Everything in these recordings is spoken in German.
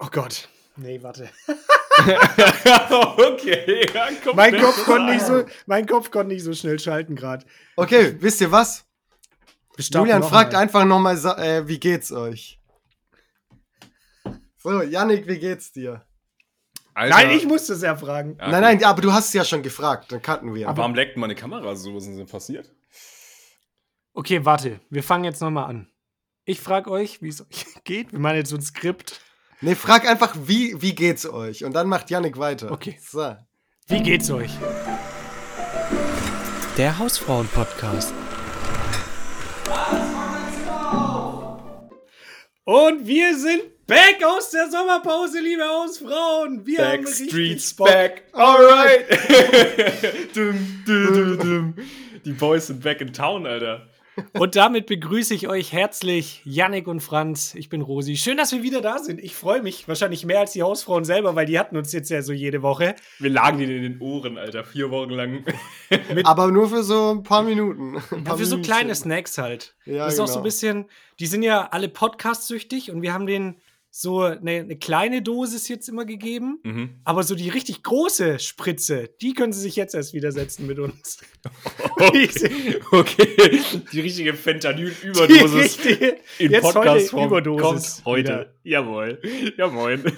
Oh Gott. Nee, warte. okay, ja, komm, mein, Kopf konnte nicht so, mein Kopf konnte nicht so schnell schalten gerade. Okay, wisst ihr was? Julian fragt mal. einfach nochmal, äh, wie geht's euch? So, Yannick, wie geht's dir? Alter. Nein, ich musste es ja fragen. Ja, nein, nein, aber du hast es ja schon gefragt, dann kannten wir. Aber warum leckt meine Kamera so? Was ist denn passiert? Okay, warte, wir fangen jetzt nochmal an. Ich frage euch, wie es euch geht. Wir machen jetzt so ein Skript. Nee, frag einfach, wie, wie geht's euch? Und dann macht Yannick weiter. Okay. So. Wie geht's euch? Der Hausfrauen-Podcast. Und wir sind back aus der Sommerpause, liebe Hausfrauen. Wir Backstreet's back. Alright. dum, dum, dum, Die Boys sind back in town, Alter. Und damit begrüße ich euch herzlich, Yannick und Franz. Ich bin Rosi. Schön, dass wir wieder da sind. Ich freue mich wahrscheinlich mehr als die Hausfrauen selber, weil die hatten uns jetzt ja so jede Woche. Wir lagen denen in den Ohren, Alter, vier Wochen lang. Aber nur für so ein paar Minuten. Ein paar ja, für so kleine Snacks halt. Ja, das ist genau. auch so ein genau. bisschen, die sind ja alle podcast-süchtig und wir haben den so eine, eine, kleine Dosis jetzt immer gegeben, mhm. aber so die richtig große Spritze, die können sie sich jetzt erst widersetzen mit uns. Okay, okay. die richtige Fentanyl-Überdosis in Podcast-Form kommt heute. Wieder. Jawohl, ja moin.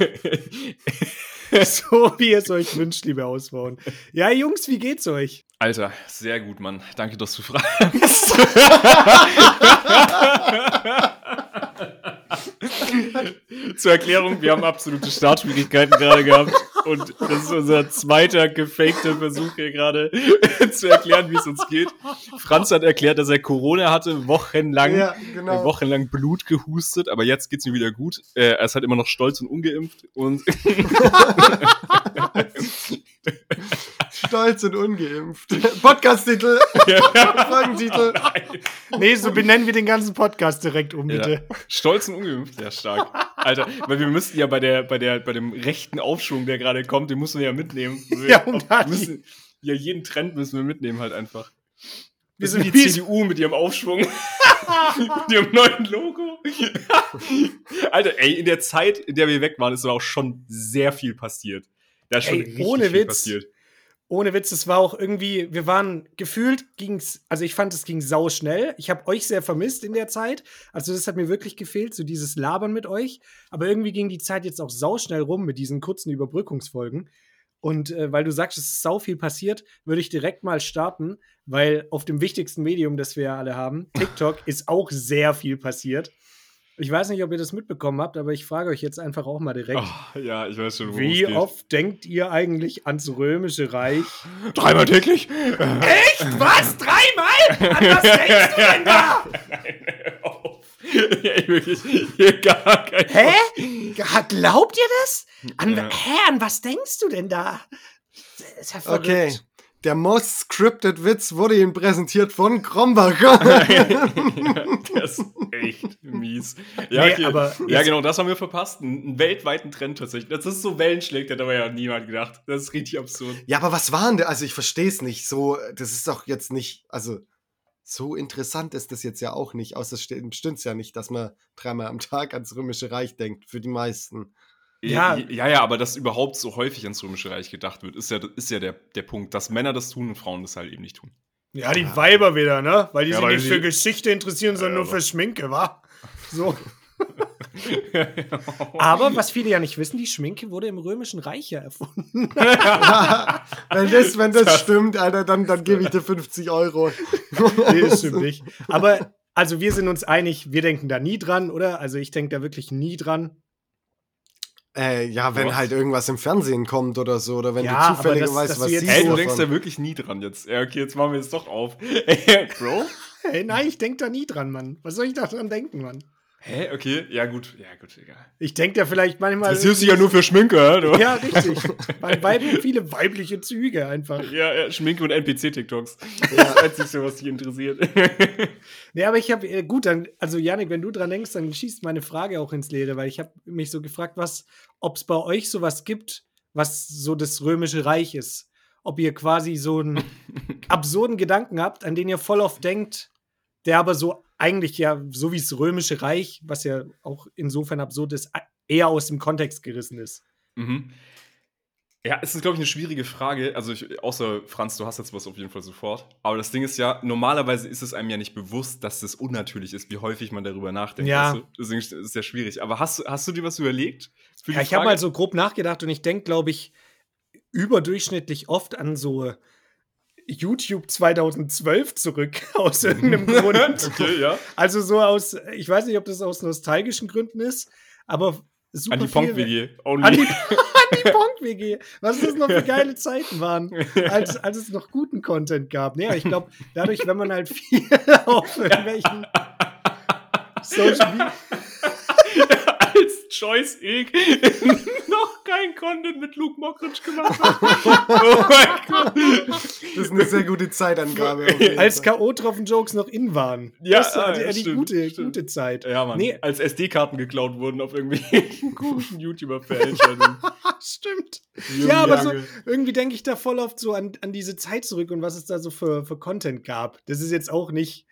so wie es euch wünscht, liebe Ausbauen. Ja, Jungs, wie geht's euch? Alter, sehr gut, Mann. Danke, dass du fragst. Zur Erklärung, wir haben absolute Startschwierigkeiten gerade gehabt. Und das ist unser zweiter gefakter Versuch hier gerade zu erklären, wie es uns geht. Franz hat erklärt, dass er Corona hatte, wochenlang, ja, genau. äh, wochenlang Blut gehustet, aber jetzt geht's ihm wieder gut. Äh, er ist halt immer noch stolz und ungeimpft und Stolz und ungeimpft. Podcast-Titel. Folgentitel. Nee, so benennen wir den ganzen Podcast direkt um, bitte. Ja. Stolz und ungeimpft, ja stark. Alter, weil wir müssten ja bei der, bei der, bei dem rechten Aufschwung, der gerade kommt, den müssen wir ja mitnehmen. Wir ja, und müssen, ja, jeden Trend müssen wir mitnehmen halt einfach. Wir sind die CDU mit ihrem Aufschwung. mit ihrem neuen Logo. Alter, ey, in der Zeit, in der wir weg waren, ist aber auch schon sehr viel passiert. Da ist schon ey, ohne Witz, passiert ohne Witz, es war auch irgendwie, wir waren gefühlt, ging's, also ich fand, es ging sau schnell. Ich habe euch sehr vermisst in der Zeit. Also das hat mir wirklich gefehlt, so dieses Labern mit euch. Aber irgendwie ging die Zeit jetzt auch sau schnell rum mit diesen kurzen Überbrückungsfolgen. Und äh, weil du sagst, es ist sau viel passiert, würde ich direkt mal starten, weil auf dem wichtigsten Medium, das wir ja alle haben, TikTok, ist auch sehr viel passiert. Ich weiß nicht, ob ihr das mitbekommen habt, aber ich frage euch jetzt einfach auch mal direkt. Oh, ja, ich weiß schon, wo Wie oft denkt ihr eigentlich ans Römische Reich? Dreimal täglich? Echt? Was? Dreimal? An was denkst du denn da? Nein, auf. Ja, wirklich, hier gar kein Hä? Glaubt ihr das? An, ja. Hä, an was denkst du denn da? Das ist ja verrückt. Okay. Der most scripted Witz wurde Ihnen präsentiert von Krombacher. das ist echt mies. Ja, nee, aber ja genau, das haben wir verpasst. Einen weltweiten Trend tatsächlich. Das ist so Wellenschlägt, hat aber ja niemand gedacht. Das ist richtig absurd. Ja, aber was waren denn? Also ich verstehe es nicht. So, das ist doch jetzt nicht, also so interessant ist das jetzt ja auch nicht. Außer stimmt es ja nicht, dass man dreimal am Tag ans Römische Reich denkt, für die meisten. Ja. ja, ja, aber dass überhaupt so häufig ans Römische Reich gedacht wird, ist ja, ist ja der, der Punkt, dass Männer das tun und Frauen das halt eben nicht tun. Ja, die Weiber wieder, ne? Weil die ja, sich nicht für Geschichte interessieren, sondern nur für Schminke, wa? So. Aber was viele ja nicht wissen, die Schminke wurde im Römischen Reich ja erfunden. wenn das, wenn das, das stimmt, Alter, dann, dann gebe ich dir 50 Euro. nee, das stimmt nicht. Aber also wir sind uns einig, wir denken da nie dran, oder? Also ich denke da wirklich nie dran. Äh, ja, wenn was? halt irgendwas im Fernsehen kommt oder so, oder wenn ja, du zufälligerweise was siehst. Hey, du denkst da wirklich nie dran jetzt. Ja, okay, jetzt machen wir es doch auf. Bro? Hey, nein, ich denk da nie dran, Mann. Was soll ich da dran denken, Mann? Hä? Okay, ja gut, ja gut, egal. Ich denke da vielleicht manchmal. Das hilft sich ja nur für Schminke, oder? Ja, richtig. Bei beiden viele weibliche Züge einfach. Ja, ja Schminke und NPC-TikToks. Ja, als sich sowas dich interessiert. nee, aber ich habe, äh, gut, dann, also Janik, wenn du dran denkst, dann schießt meine Frage auch ins Leere, weil ich habe mich so gefragt, was, ob es bei euch sowas gibt, was so das Römische Reich ist. Ob ihr quasi so einen absurden Gedanken habt, an den ihr voll oft denkt, der aber so eigentlich ja, so wie das Römische Reich, was ja auch insofern absurd ist, eher aus dem Kontext gerissen ist. Mhm. Ja, es ist, glaube ich, eine schwierige Frage. Also, ich, außer Franz, du hast jetzt was auf jeden Fall sofort. Aber das Ding ist ja, normalerweise ist es einem ja nicht bewusst, dass das unnatürlich ist, wie häufig man darüber nachdenkt. Ja. Deswegen ist es ja schwierig. Aber hast, du- hast du dir was überlegt? Ja, ich habe mal so grob nachgedacht und ich denke, glaube ich, überdurchschnittlich oft an so YouTube 2012 zurück, aus irgendeinem Grund. okay, ja. Also so aus, ich weiß nicht, ob das aus nostalgischen Gründen ist, aber super An die Pong-WG. An die, die Pong-WG. Was das noch für geile Zeiten waren, als, als es noch guten Content gab. Aber ich glaube, dadurch, wenn man halt viel auf irgendwelchen Social Media. Choice Egg noch kein Content mit Luke Mockridge gemacht hat. oh mein Gott. Das ist eine sehr gute Zeitangabe. als. K.O.-Tropfen-Jokes noch in waren. Ja, das war die, ja, die stimmt, gute, stimmt. gute Zeit. Ja, Mann. Nee. Als SD-Karten geklaut wurden auf irgendwelchen komischen YouTuber-Veranstaltungen. Stimmt. Junge, Ja, aber so, irgendwie denke ich da voll oft so an, an diese Zeit zurück und was es da so für, für Content gab. Das ist jetzt auch nicht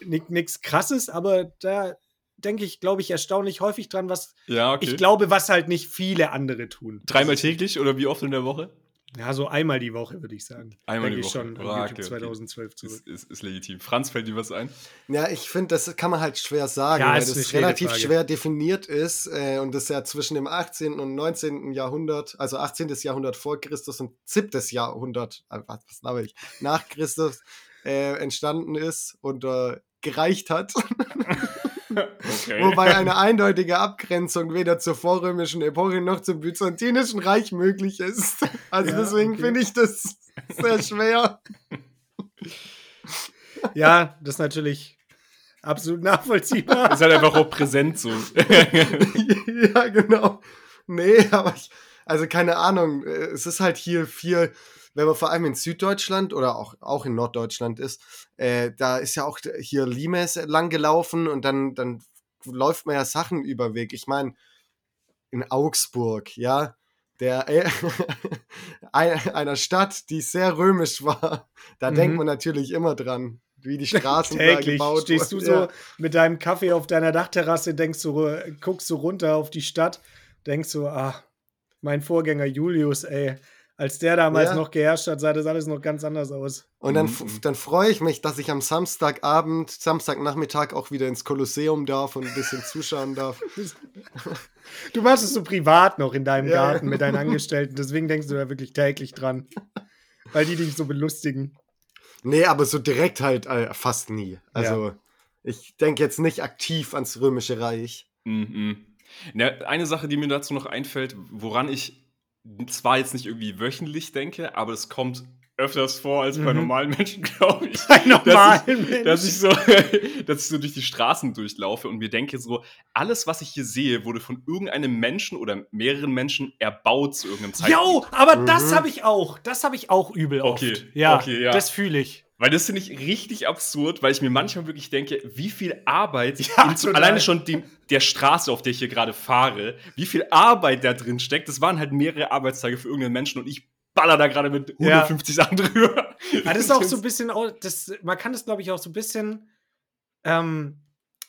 nichts krasses, aber da denke ich, glaube ich, erstaunlich häufig dran, was Ja, okay. ich glaube, was halt nicht viele andere tun. Dreimal täglich oder wie oft in der Woche? Ja, so einmal die Woche, würde ich sagen. Einmal Denke die ich Woche. schon an Ah, YouTube okay, okay. 2012 zurück. Ist, ist, ist legitim. Franz, fällt dir was ein? Ja, ich finde, das kann man halt schwer sagen, Ja, weil das relativ Frage. schwer definiert ist äh, und das ja zwischen dem 18. und 19. Jahrhundert, also 18. Jahrhundert vor Christus und 7. Jahrhundert, äh, was, was laber ich, nach Christus äh, entstanden ist und äh, gereicht hat. Okay. Wobei eine eindeutige Abgrenzung weder zur vorrömischen Epoche noch zum byzantinischen Reich möglich ist. Also Ja, deswegen okay. finde ich das sehr schwer. Ja, das ist natürlich absolut nachvollziehbar. ist halt einfach auch präsent so. ja, genau. Nee, aber ich, also keine Ahnung. äh, Es ist halt hier viel, wenn man vor allem in Süddeutschland oder auch, auch in Norddeutschland ist, äh, da ist ja auch hier Limes lang gelaufen und dann, dann läuft man ja Sachen über Weg. Ich meine, in Augsburg, ja, der äh, ein- einer Stadt, die sehr römisch war, da Mhm. denkt man natürlich immer dran, wie die Straßen da Täglich gebaut stehst du so Ja. mit deinem Kaffee auf deiner Dachterrasse, denkst du, ru- guckst du runter auf die Stadt, denkst du, ah, mein Vorgänger Julius, ey, als der damals Ja. noch geherrscht hat, sah das alles noch ganz anders aus. Und dann, Mhm. dann freue ich mich, dass ich am Samstagabend, Samstagnachmittag auch wieder ins Kolosseum darf und ein bisschen zuschauen darf. Du machst es so privat noch in deinem Ja. Garten mit deinen Angestellten, deswegen denkst du da wirklich täglich dran. Weil die dich so belustigen. Nee, aber so direkt halt äh, fast nie. Also ich denke jetzt nicht aktiv ans Römische Reich. Mhm. Na, eine Sache, die mir dazu noch einfällt, woran ich zwar jetzt nicht irgendwie wöchentlich denke, aber es kommt öfters vor als bei Mhm. normalen Menschen, glaube ich. Bei normalen dass ich, Menschen. Dass ich, so, dass ich so durch die Straßen durchlaufe und mir denke so, alles, was ich hier sehe, wurde von irgendeinem Menschen oder mehreren Menschen erbaut zu irgendeinem Zeitpunkt. Jo, aber das Mhm. habe ich auch. Das habe ich auch übel Okay, oft. Ja, okay, ja. das fühle ich. Weil das finde ich richtig absurd, weil ich mir manchmal wirklich denke, wie viel Arbeit, Ja, alleine schon die, der Straße, auf der ich hier gerade fahre, wie viel Arbeit da drin steckt. Das waren halt mehrere Arbeitstage für irgendeinen Menschen und ich baller da gerade mit Ja. 150 Sachen drüber. Ja, das ist auch so ein bisschen, das, man kann das, glaube ich, auch so ein bisschen, ähm,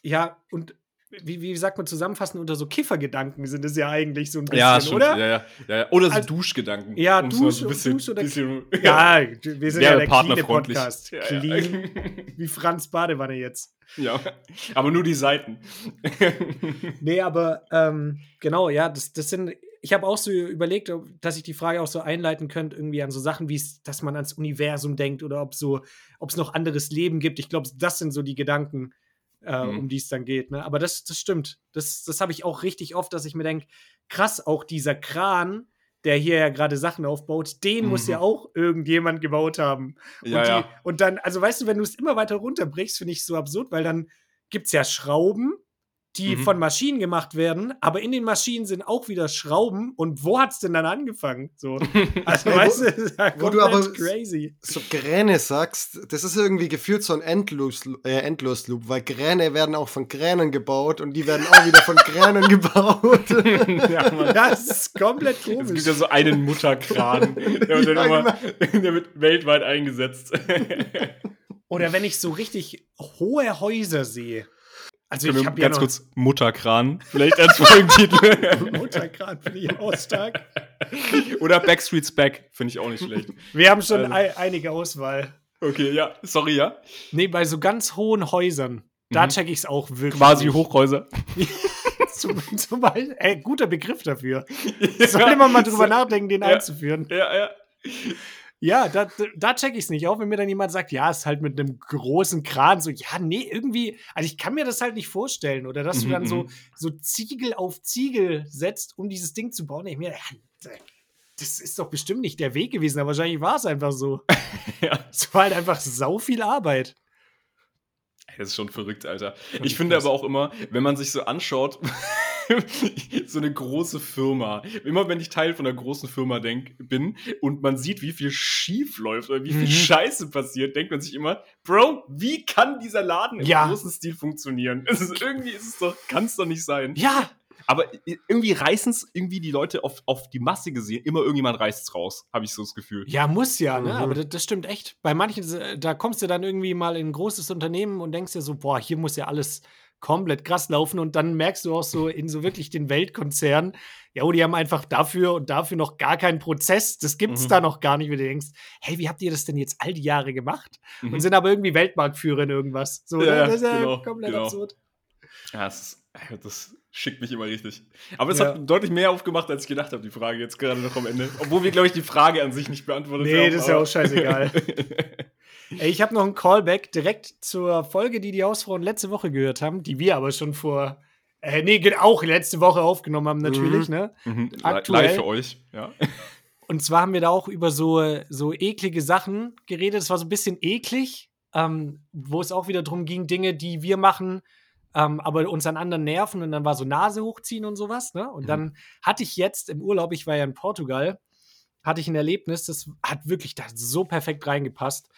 ja, und wie, wie sagt man zusammenfassen, unter so Kiffergedanken sind es ja eigentlich so ein bisschen, Ja, stimmt. oder? Ja, ja, ja. Oder so Also- Duschgedanken. Ja, mal Dusch- Dusch oder- bisschen, Ja, wir sind ja der partnerfreundlich. Clean-Podcast. Ja, Clean, ja. wie Franz Badewanne jetzt. ja, aber nur die Seiten. Nee, aber ähm, genau, ja, das, das sind, ich habe auch so überlegt, dass ich die Frage auch so einleiten könnte, irgendwie an so Sachen, wie dass man ans Universum denkt oder ob so, ob es noch anderes Leben gibt. Ich glaube, das sind so die Gedanken, äh, Mhm. um die es dann geht. Ne? Aber das, das stimmt. Das, das habe ich auch richtig oft, dass ich mir denke, krass, auch dieser Kran, der hier ja gerade Sachen aufbaut, den muss Mhm. ja auch irgendjemand gebaut haben. ja, und, die, ja. und dann, also weißt du, wenn du es immer weiter runterbrichst, finde ich es so absurd, weil dann gibt es ja Schrauben, die Mhm. von Maschinen gemacht werden, aber in den Maschinen sind auch wieder Schrauben. Und wo hat es denn dann angefangen? So. Also, weißt du, ja wo du aber- crazy. So Kräne sagst, das ist irgendwie gefühlt so ein Endlos, äh, Endlosloop, weil Kräne werden auch von Kränen gebaut und die werden auch wieder von Kränen gebaut. ja, Mann. Das ist komplett Es gibt komisch. ja so einen Mutterkran, der wird, dann Ja, immer, der wird weltweit eingesetzt. Oder wenn ich so richtig hohe Häuser sehe. Also ich habe ganz ja kurz Mutterkran vielleicht als Folgentitel. Mutterkran finde ich auch stark. Oder Backstreet's Back finde ich auch nicht schlecht. Wir haben schon also. einige Auswahl. Okay, ja, sorry, ja. Nee, bei so ganz hohen Häusern, da mhm. check ich es auch wirklich. Quasi. Hochhäuser. zum, zum Beispiel, ey, guter Begriff dafür. Sollte man mal drüber nachdenken, den ja. einzuführen. Ja, ja. Ja, da, da check ich's nicht. Auch wenn mir dann jemand sagt, ja, ist halt mit einem großen Kran so, ja, nee, irgendwie, also ich kann mir das halt nicht vorstellen. Oder dass mhm, du dann so, mhm. so Ziegel auf Ziegel setzt, um dieses Ding zu bauen. Ich mir, ja, das ist doch bestimmt nicht der Weg gewesen, aber wahrscheinlich war es einfach so. ja. Es war halt einfach sau viel Arbeit. Das ist schon verrückt, Alter. Ich finde aber auch immer, wenn man sich so anschaut, so eine große Firma. Immer wenn ich Teil von einer großen Firma denk, bin und man sieht, wie viel schief läuft oder wie viel mhm. Scheiße passiert, denkt man sich immer, Bro, wie kann dieser Laden im ja. großen Stil funktionieren? Es ist, irgendwie ist es doch, kann es doch nicht sein. Ja, aber irgendwie reißen es irgendwie die Leute auf, auf die Masse gesehen, immer irgendjemand reißt es raus, habe ich so das Gefühl. Ja, muss ja, ne? Mhm. Aber das, das, stimmt echt. Bei manchen, da kommst du dann irgendwie mal in ein großes Unternehmen und denkst dir so, boah, hier muss ja alles komplett krass laufen und dann merkst du auch so in so wirklich den Weltkonzernen, ja, oh, die haben einfach dafür und dafür noch gar keinen Prozess, das gibt's mhm. da noch gar nicht, wenn du denkst, hey, wie habt ihr das denn jetzt all die Jahre gemacht? Mhm. Und sind aber irgendwie Weltmarktführer in irgendwas. So, ja, das ist ja genau, komplett genau. absurd. Ja, das, ist, das schickt mich immer richtig. Aber es ja. hat deutlich mehr aufgemacht, als ich gedacht habe, die Frage jetzt gerade noch am Ende. Obwohl wir, glaube ich, die Frage an sich nicht beantwortet nee, haben. Nee, das ist ja auch scheißegal. Ich habe noch einen Callback direkt zur Folge, die die Hausfrauen letzte Woche gehört haben, die wir aber schon vor, äh, nee, auch letzte Woche aufgenommen haben, natürlich, mhm. ne? Mhm. Aktuell. Live für euch, ja. Und zwar haben wir da auch über so, so eklige Sachen geredet. Es war so ein bisschen eklig, ähm, wo es auch wieder darum ging, Dinge, die wir machen, ähm, aber uns an anderen nerven. Und dann war so Nase hochziehen und sowas. Ne? Und mhm. dann hatte ich jetzt im Urlaub, ich war ja in Portugal, hatte ich ein Erlebnis, das hat wirklich da so perfekt reingepasst.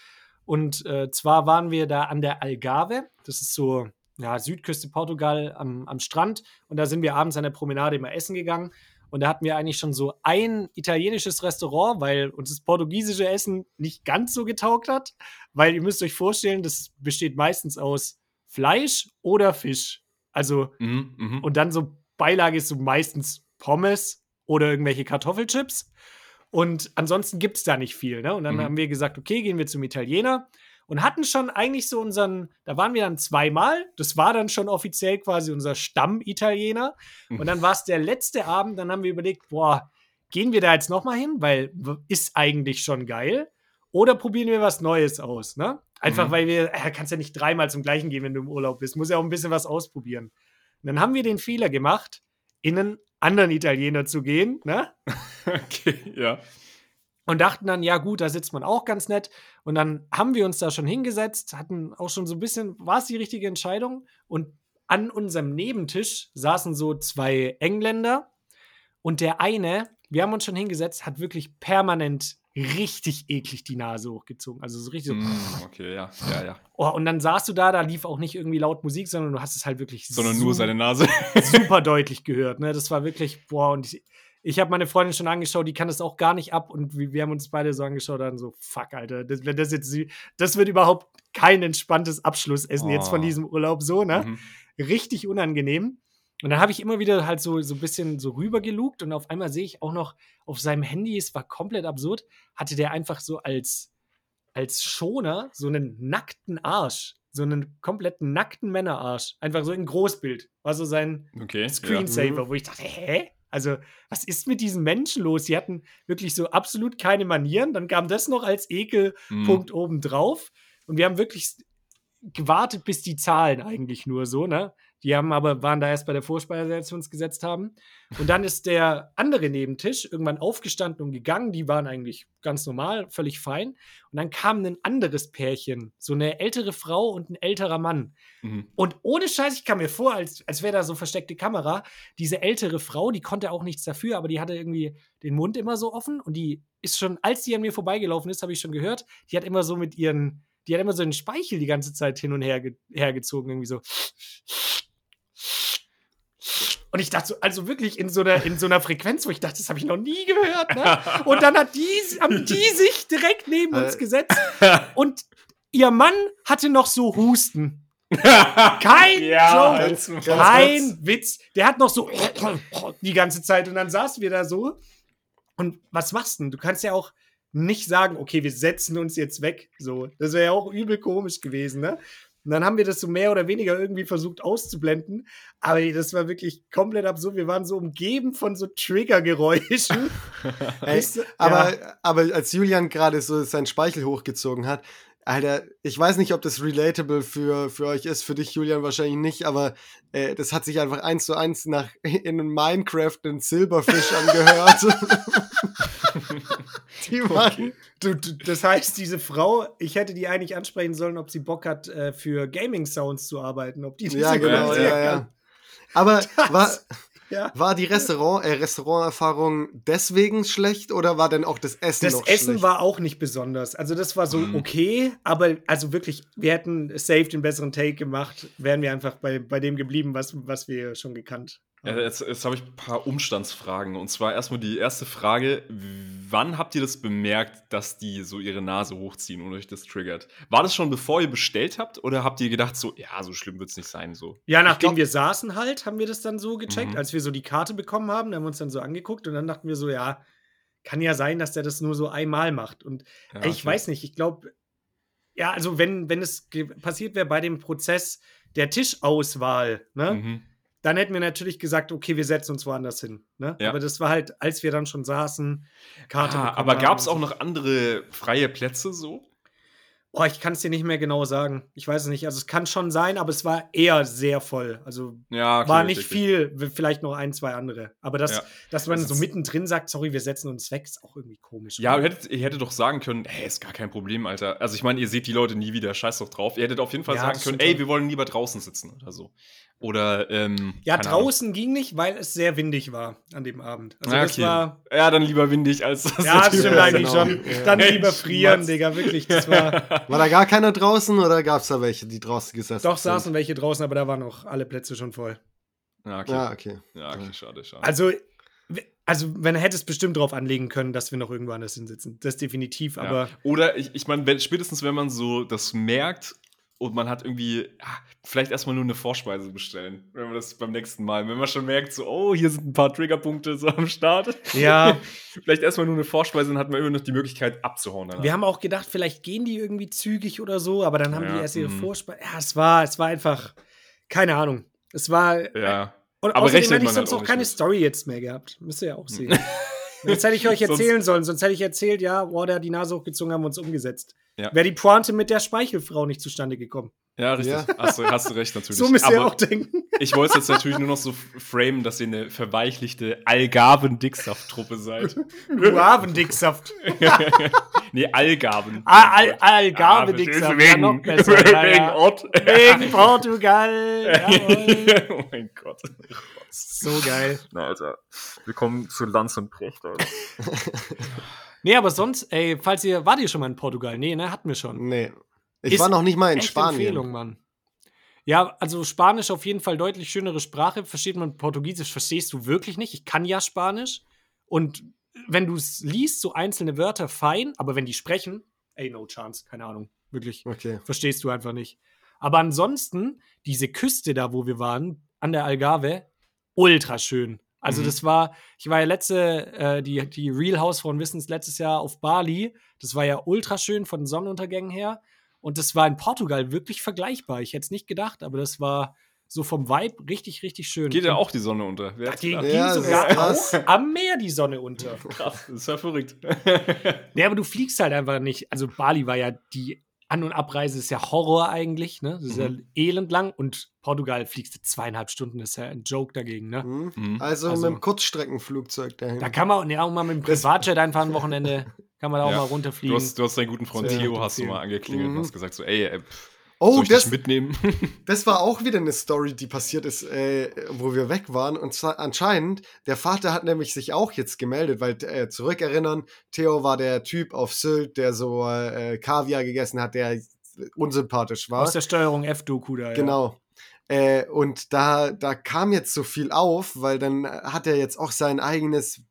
Und äh, zwar waren wir da an der Algarve, das ist so ja, Südküste Portugal am, am Strand. Und da sind wir abends an der Promenade immer essen gegangen. Und da hatten wir eigentlich schon so ein italienisches Restaurant, weil uns das portugiesische Essen nicht ganz so getaugt hat. Weil ihr müsst euch vorstellen, das besteht meistens aus Fleisch oder Fisch. Also, mhm, mh. und dann so Beilage ist so meistens Pommes oder irgendwelche Kartoffelchips. Und ansonsten gibt es da nicht viel. Ne? Und dann mhm. haben wir gesagt, okay, gehen wir zum Italiener und hatten schon eigentlich so unseren, da waren wir dann zweimal, das war dann schon offiziell quasi unser Stamm-Italiener. Mhm. Und dann war es der letzte Abend, dann haben wir überlegt, boah, gehen wir da jetzt nochmal hin, weil ist eigentlich schon geil. Oder probieren wir was Neues aus, ne? Einfach mhm. weil wir, äh, kannst ja nicht dreimal zum gleichen gehen, wenn du im Urlaub bist. Muss ja auch ein bisschen was ausprobieren. Und dann haben wir den Fehler gemacht, in einen anderen Italiener zu gehen, ne? okay, ja. Und dachten dann, ja gut, da sitzt man auch ganz nett. Und dann haben wir uns da schon hingesetzt, hatten auch schon so ein bisschen, war es die richtige Entscheidung? Und an unserem Nebentisch saßen so zwei Engländer. Und der eine, wir haben uns schon hingesetzt, hat wirklich permanent richtig eklig die Nase hochgezogen. Also so richtig so. Mm, okay, ja, ja, ja. Oh, und dann saßt du da, da lief auch nicht irgendwie laut Musik, sondern du hast es halt wirklich Sondern nur seine Nase. super deutlich gehört. Ne? Das war wirklich, boah, und ich, ich habe meine Freundin schon angeschaut, die kann das auch gar nicht ab und wir, wir haben uns beide so angeschaut, dann so, fuck, Alter, das, wenn das jetzt, das wird überhaupt kein entspanntes Abschlussessen oh. jetzt von oh. diesem Urlaub so, ne? Mhm. Richtig unangenehm. Und dann habe ich immer wieder halt so, so ein bisschen so rübergelugt und auf einmal sehe ich auch noch auf seinem Handy, es war komplett absurd, hatte der einfach so als, als Schoner so einen nackten Arsch. So einen kompletten nackten Männerarsch. Einfach so in Großbild. War so sein okay, Screensaver, ja. wo ich dachte, hä? Also, was ist mit diesen Menschen los? Die hatten wirklich so absolut keine Manieren. Dann kam das noch als Ekelpunkt mhm. obendrauf. Und wir haben wirklich gewartet, bis die Zahlen eigentlich nur so, ne? Die haben aber, waren da erst bei der Vorspeise, als wir uns gesetzt haben. Und dann ist der andere Nebentisch irgendwann aufgestanden und gegangen. Die waren eigentlich ganz normal, völlig fein. Und dann kam ein anderes Pärchen, so eine ältere Frau und ein älterer Mann. Mhm. Und ohne Scheiß, ich kam mir vor, als, als wäre da so versteckte Kamera. Diese ältere Frau, die konnte auch nichts dafür, aber die hatte irgendwie den Mund immer so offen. Und die ist schon, als die an mir vorbeigelaufen ist, habe ich schon gehört, die hat immer so mit ihren, die hat immer so einen Speichel die ganze Zeit hin und her hergezogen, irgendwie so. Und ich dachte so, also wirklich in so einer, in so einer Frequenz, wo ich dachte, das habe ich noch nie gehört. Ne? Und dann hat die, haben die sich direkt neben uns äh. gesetzt. Und ihr Mann hatte noch so Husten. Kein Ja, Joke. Kein Witz. Der hat noch so die ganze Zeit und dann saßen wir da so. Und was machst du denn? Du kannst ja auch nicht sagen, okay, wir setzen uns jetzt weg. So, das wäre ja auch übel komisch gewesen, ne? Und dann haben wir das so mehr oder weniger irgendwie versucht auszublenden. Aber das war wirklich komplett absurd. Wir waren so umgeben von so Triggergeräuschen. Weißt du? aber, Ja. aber als Julian gerade so seinen Speichel hochgezogen hat, Alter, ich weiß nicht, ob das relatable für, für euch ist, für dich, Julian, wahrscheinlich nicht, aber äh, das hat sich einfach eins zu eins nach in Minecraft einen Silberfisch angehört. Die waren, Du, du, das heißt, diese Frau, ich hätte die eigentlich ansprechen sollen, ob sie Bock hat, äh, für Gaming-Sounds zu arbeiten. Ob die das ja, genau, ja, ja. kann. Aber war, Ja. war die Restaurant, äh, Restauranterfahrung deswegen schlecht oder war denn auch das Essen Das Essen schlecht? war auch nicht besonders. Also, das war so Mhm. okay, aber also wirklich, wir hätten safe den besseren Take gemacht, wären wir einfach bei, bei dem geblieben, was, was wir schon gekannt Ja, haben. jetzt jetzt habe ich ein paar Umstandsfragen. Und zwar erstmal die erste Frage: Wann habt ihr das bemerkt, dass die so ihre Nase hochziehen und euch das triggert? War das schon bevor ihr bestellt habt oder habt ihr gedacht, so, ja, so schlimm wird es nicht sein? So? Ja, nachdem glaub- wir saßen halt, haben wir das dann so gecheckt, Mhm. als wir so die Karte bekommen haben, haben wir uns dann so angeguckt und dann dachten wir so, ja, kann ja sein, dass der das nur so einmal macht. Und Ja, ich okay. weiß nicht, ich glaube, ja, also wenn, wenn es passiert wäre bei dem Prozess der Tischauswahl, ne, Mhm. Dann hätten wir natürlich gesagt, okay, wir setzen uns woanders hin. Ne? Ja. Aber das war halt, als wir dann schon saßen, Karte. Ah, aber gab es auch noch andere freie Plätze so? Boah, ich kann es dir nicht mehr genau sagen. Ich weiß es nicht. Also es kann schon sein, aber es war eher sehr voll. Also Ja, okay, war nicht okay. viel, vielleicht noch ein, zwei andere. Aber das, Ja. dass man Das so mittendrin sagt, sorry, wir setzen uns weg, ist auch irgendwie komisch. Ja, ihr hättet, ihr hättet doch sagen können, hey, ist gar kein Problem, Alter. Also ich meine, ihr seht die Leute nie wieder, scheiß doch drauf. Ihr hättet auf jeden Fall Ja, sagen können, ey, wir wollen lieber draußen sitzen oder so. Oder, ähm, ja keine Ahnung. draußen ging nicht, weil es sehr windig war an dem Abend. Also Ja, das okay. war. Ja, dann lieber windig als das. Ja, das stimmt Ja, eigentlich genau. schon. Ja. Dann lieber frieren. Digga, wirklich. Das war. War da gar keiner draußen oder gab es da welche, die draußen gesessen Doch sind? saßen welche draußen, aber da waren auch alle Plätze schon voll. Ja, okay. Ja, okay. Ja, okay, schade, schade. Also, also wenn hätte es bestimmt drauf anlegen können, dass wir noch irgendwo anders hinsitzen. Das definitiv, Ja. aber Oder ich, ich meine, spätestens wenn man so das merkt und man hat irgendwie, ah, vielleicht erstmal nur eine Vorspeise bestellen, wenn man das beim nächsten Mal, wenn man schon merkt, so, oh, hier sind ein paar Triggerpunkte so am Start. ja, vielleicht erstmal nur eine Vorspeise, dann hat man immer noch die Möglichkeit abzuhauen. Danach. wir haben auch gedacht, vielleicht gehen die irgendwie zügig oder so, aber dann haben Ja, die erst ihre mhm. Vorspeise. Ja, es war, es war einfach, keine Ahnung. Es war. ja. Und aber außerdem hätte ich man sonst halt auch auch keine mit. Story jetzt mehr gehabt. Müsst ihr ja auch sehen. Jetzt hätte ich euch Sonst- erzählen sollen, sonst hätte ich erzählt, ja, boah, der hat die Nase hochgezogen, haben wir uns umgesetzt. Ja. Wäre die Pointe mit der Speichelfrau nicht zustande gekommen. Ja, richtig. Ja. Hast, du, hast du recht, natürlich. So müsst ihr aber auch denken. ich wollte es jetzt natürlich nur noch so framen, dass ihr eine verweichlichte Algarven-Dicksaft-Truppe seid. Guavendicksaft. nee, Algarven. Ah, Al Algarve-Dicksaft. Ja, Wegen, noch besser. Ja, wegen ja. Ort. Wegen Portugal. Jawohl. oh mein Gott. So geil. Na, Alter. Willkommen zu Lanz und Precht, Alter. Nee, aber sonst, ey, falls ihr, wart ihr schon mal in Portugal? Nee, ne, hatten wir schon. Nee. Ich Ist war noch nicht mal in Spanien. Empfehlung, Mann. Ja, also Spanisch auf jeden Fall deutlich schönere Sprache. Versteht man Portugiesisch, verstehst du wirklich nicht. Ich kann ja Spanisch. Und wenn du es liest, so einzelne Wörter, fein. Aber wenn die sprechen, ey, no chance. Keine Ahnung. Wirklich. Okay. Verstehst du einfach nicht. Aber ansonsten, diese Küste da, wo wir waren, an der Algarve, ultra schön. Also, Mhm. das war, ich war ja letzte, äh, die, die Real House von Wissens letztes Jahr auf Bali. Das war ja ultra schön von den Sonnenuntergängen her. Und das war in Portugal wirklich vergleichbar. Ich hätte es nicht gedacht, aber das war so vom Vibe richtig, richtig schön. Geht ja auch die Sonne unter. Wer Da ging, ging Ja, das sogar auch am Meer die Sonne unter. Krass, das ist ja verrückt. Ja, aber du fliegst halt einfach nicht. Also Bali war ja die An- und Abreise ist ja Horror eigentlich, ne? Das ist ja elend lang und Portugal fliegst du zweieinhalb Stunden, das ist ja ein Joke dagegen, ne? Hm. Mhm. Also, Also- mit dem Kurzstreckenflugzeug dahin. Da kann man ja auch mal mit dem Privatjet einfach ein Wochenende, kann man da auch Ja. mal Du runterfliegen. hast, du hast deinen guten Freund Ja, Theo, hast du mal angeklingelt Mhm. und hast gesagt so, ey, ey pff, oh, soll ich das, dich mitnehmen? das war auch wieder eine Story, die passiert ist, äh, wo wir weg waren. Und zwar anscheinend, der Vater hat nämlich sich auch jetzt gemeldet, weil äh, zurückerinnern, Theo war der Typ auf Sylt, der so äh, Kaviar gegessen hat, der unsympathisch war. Aus der Steuerung F-Doku da. Ja. Genau. Äh, und da, da kam jetzt so viel auf, weil dann hat er jetzt auch sein eigenes,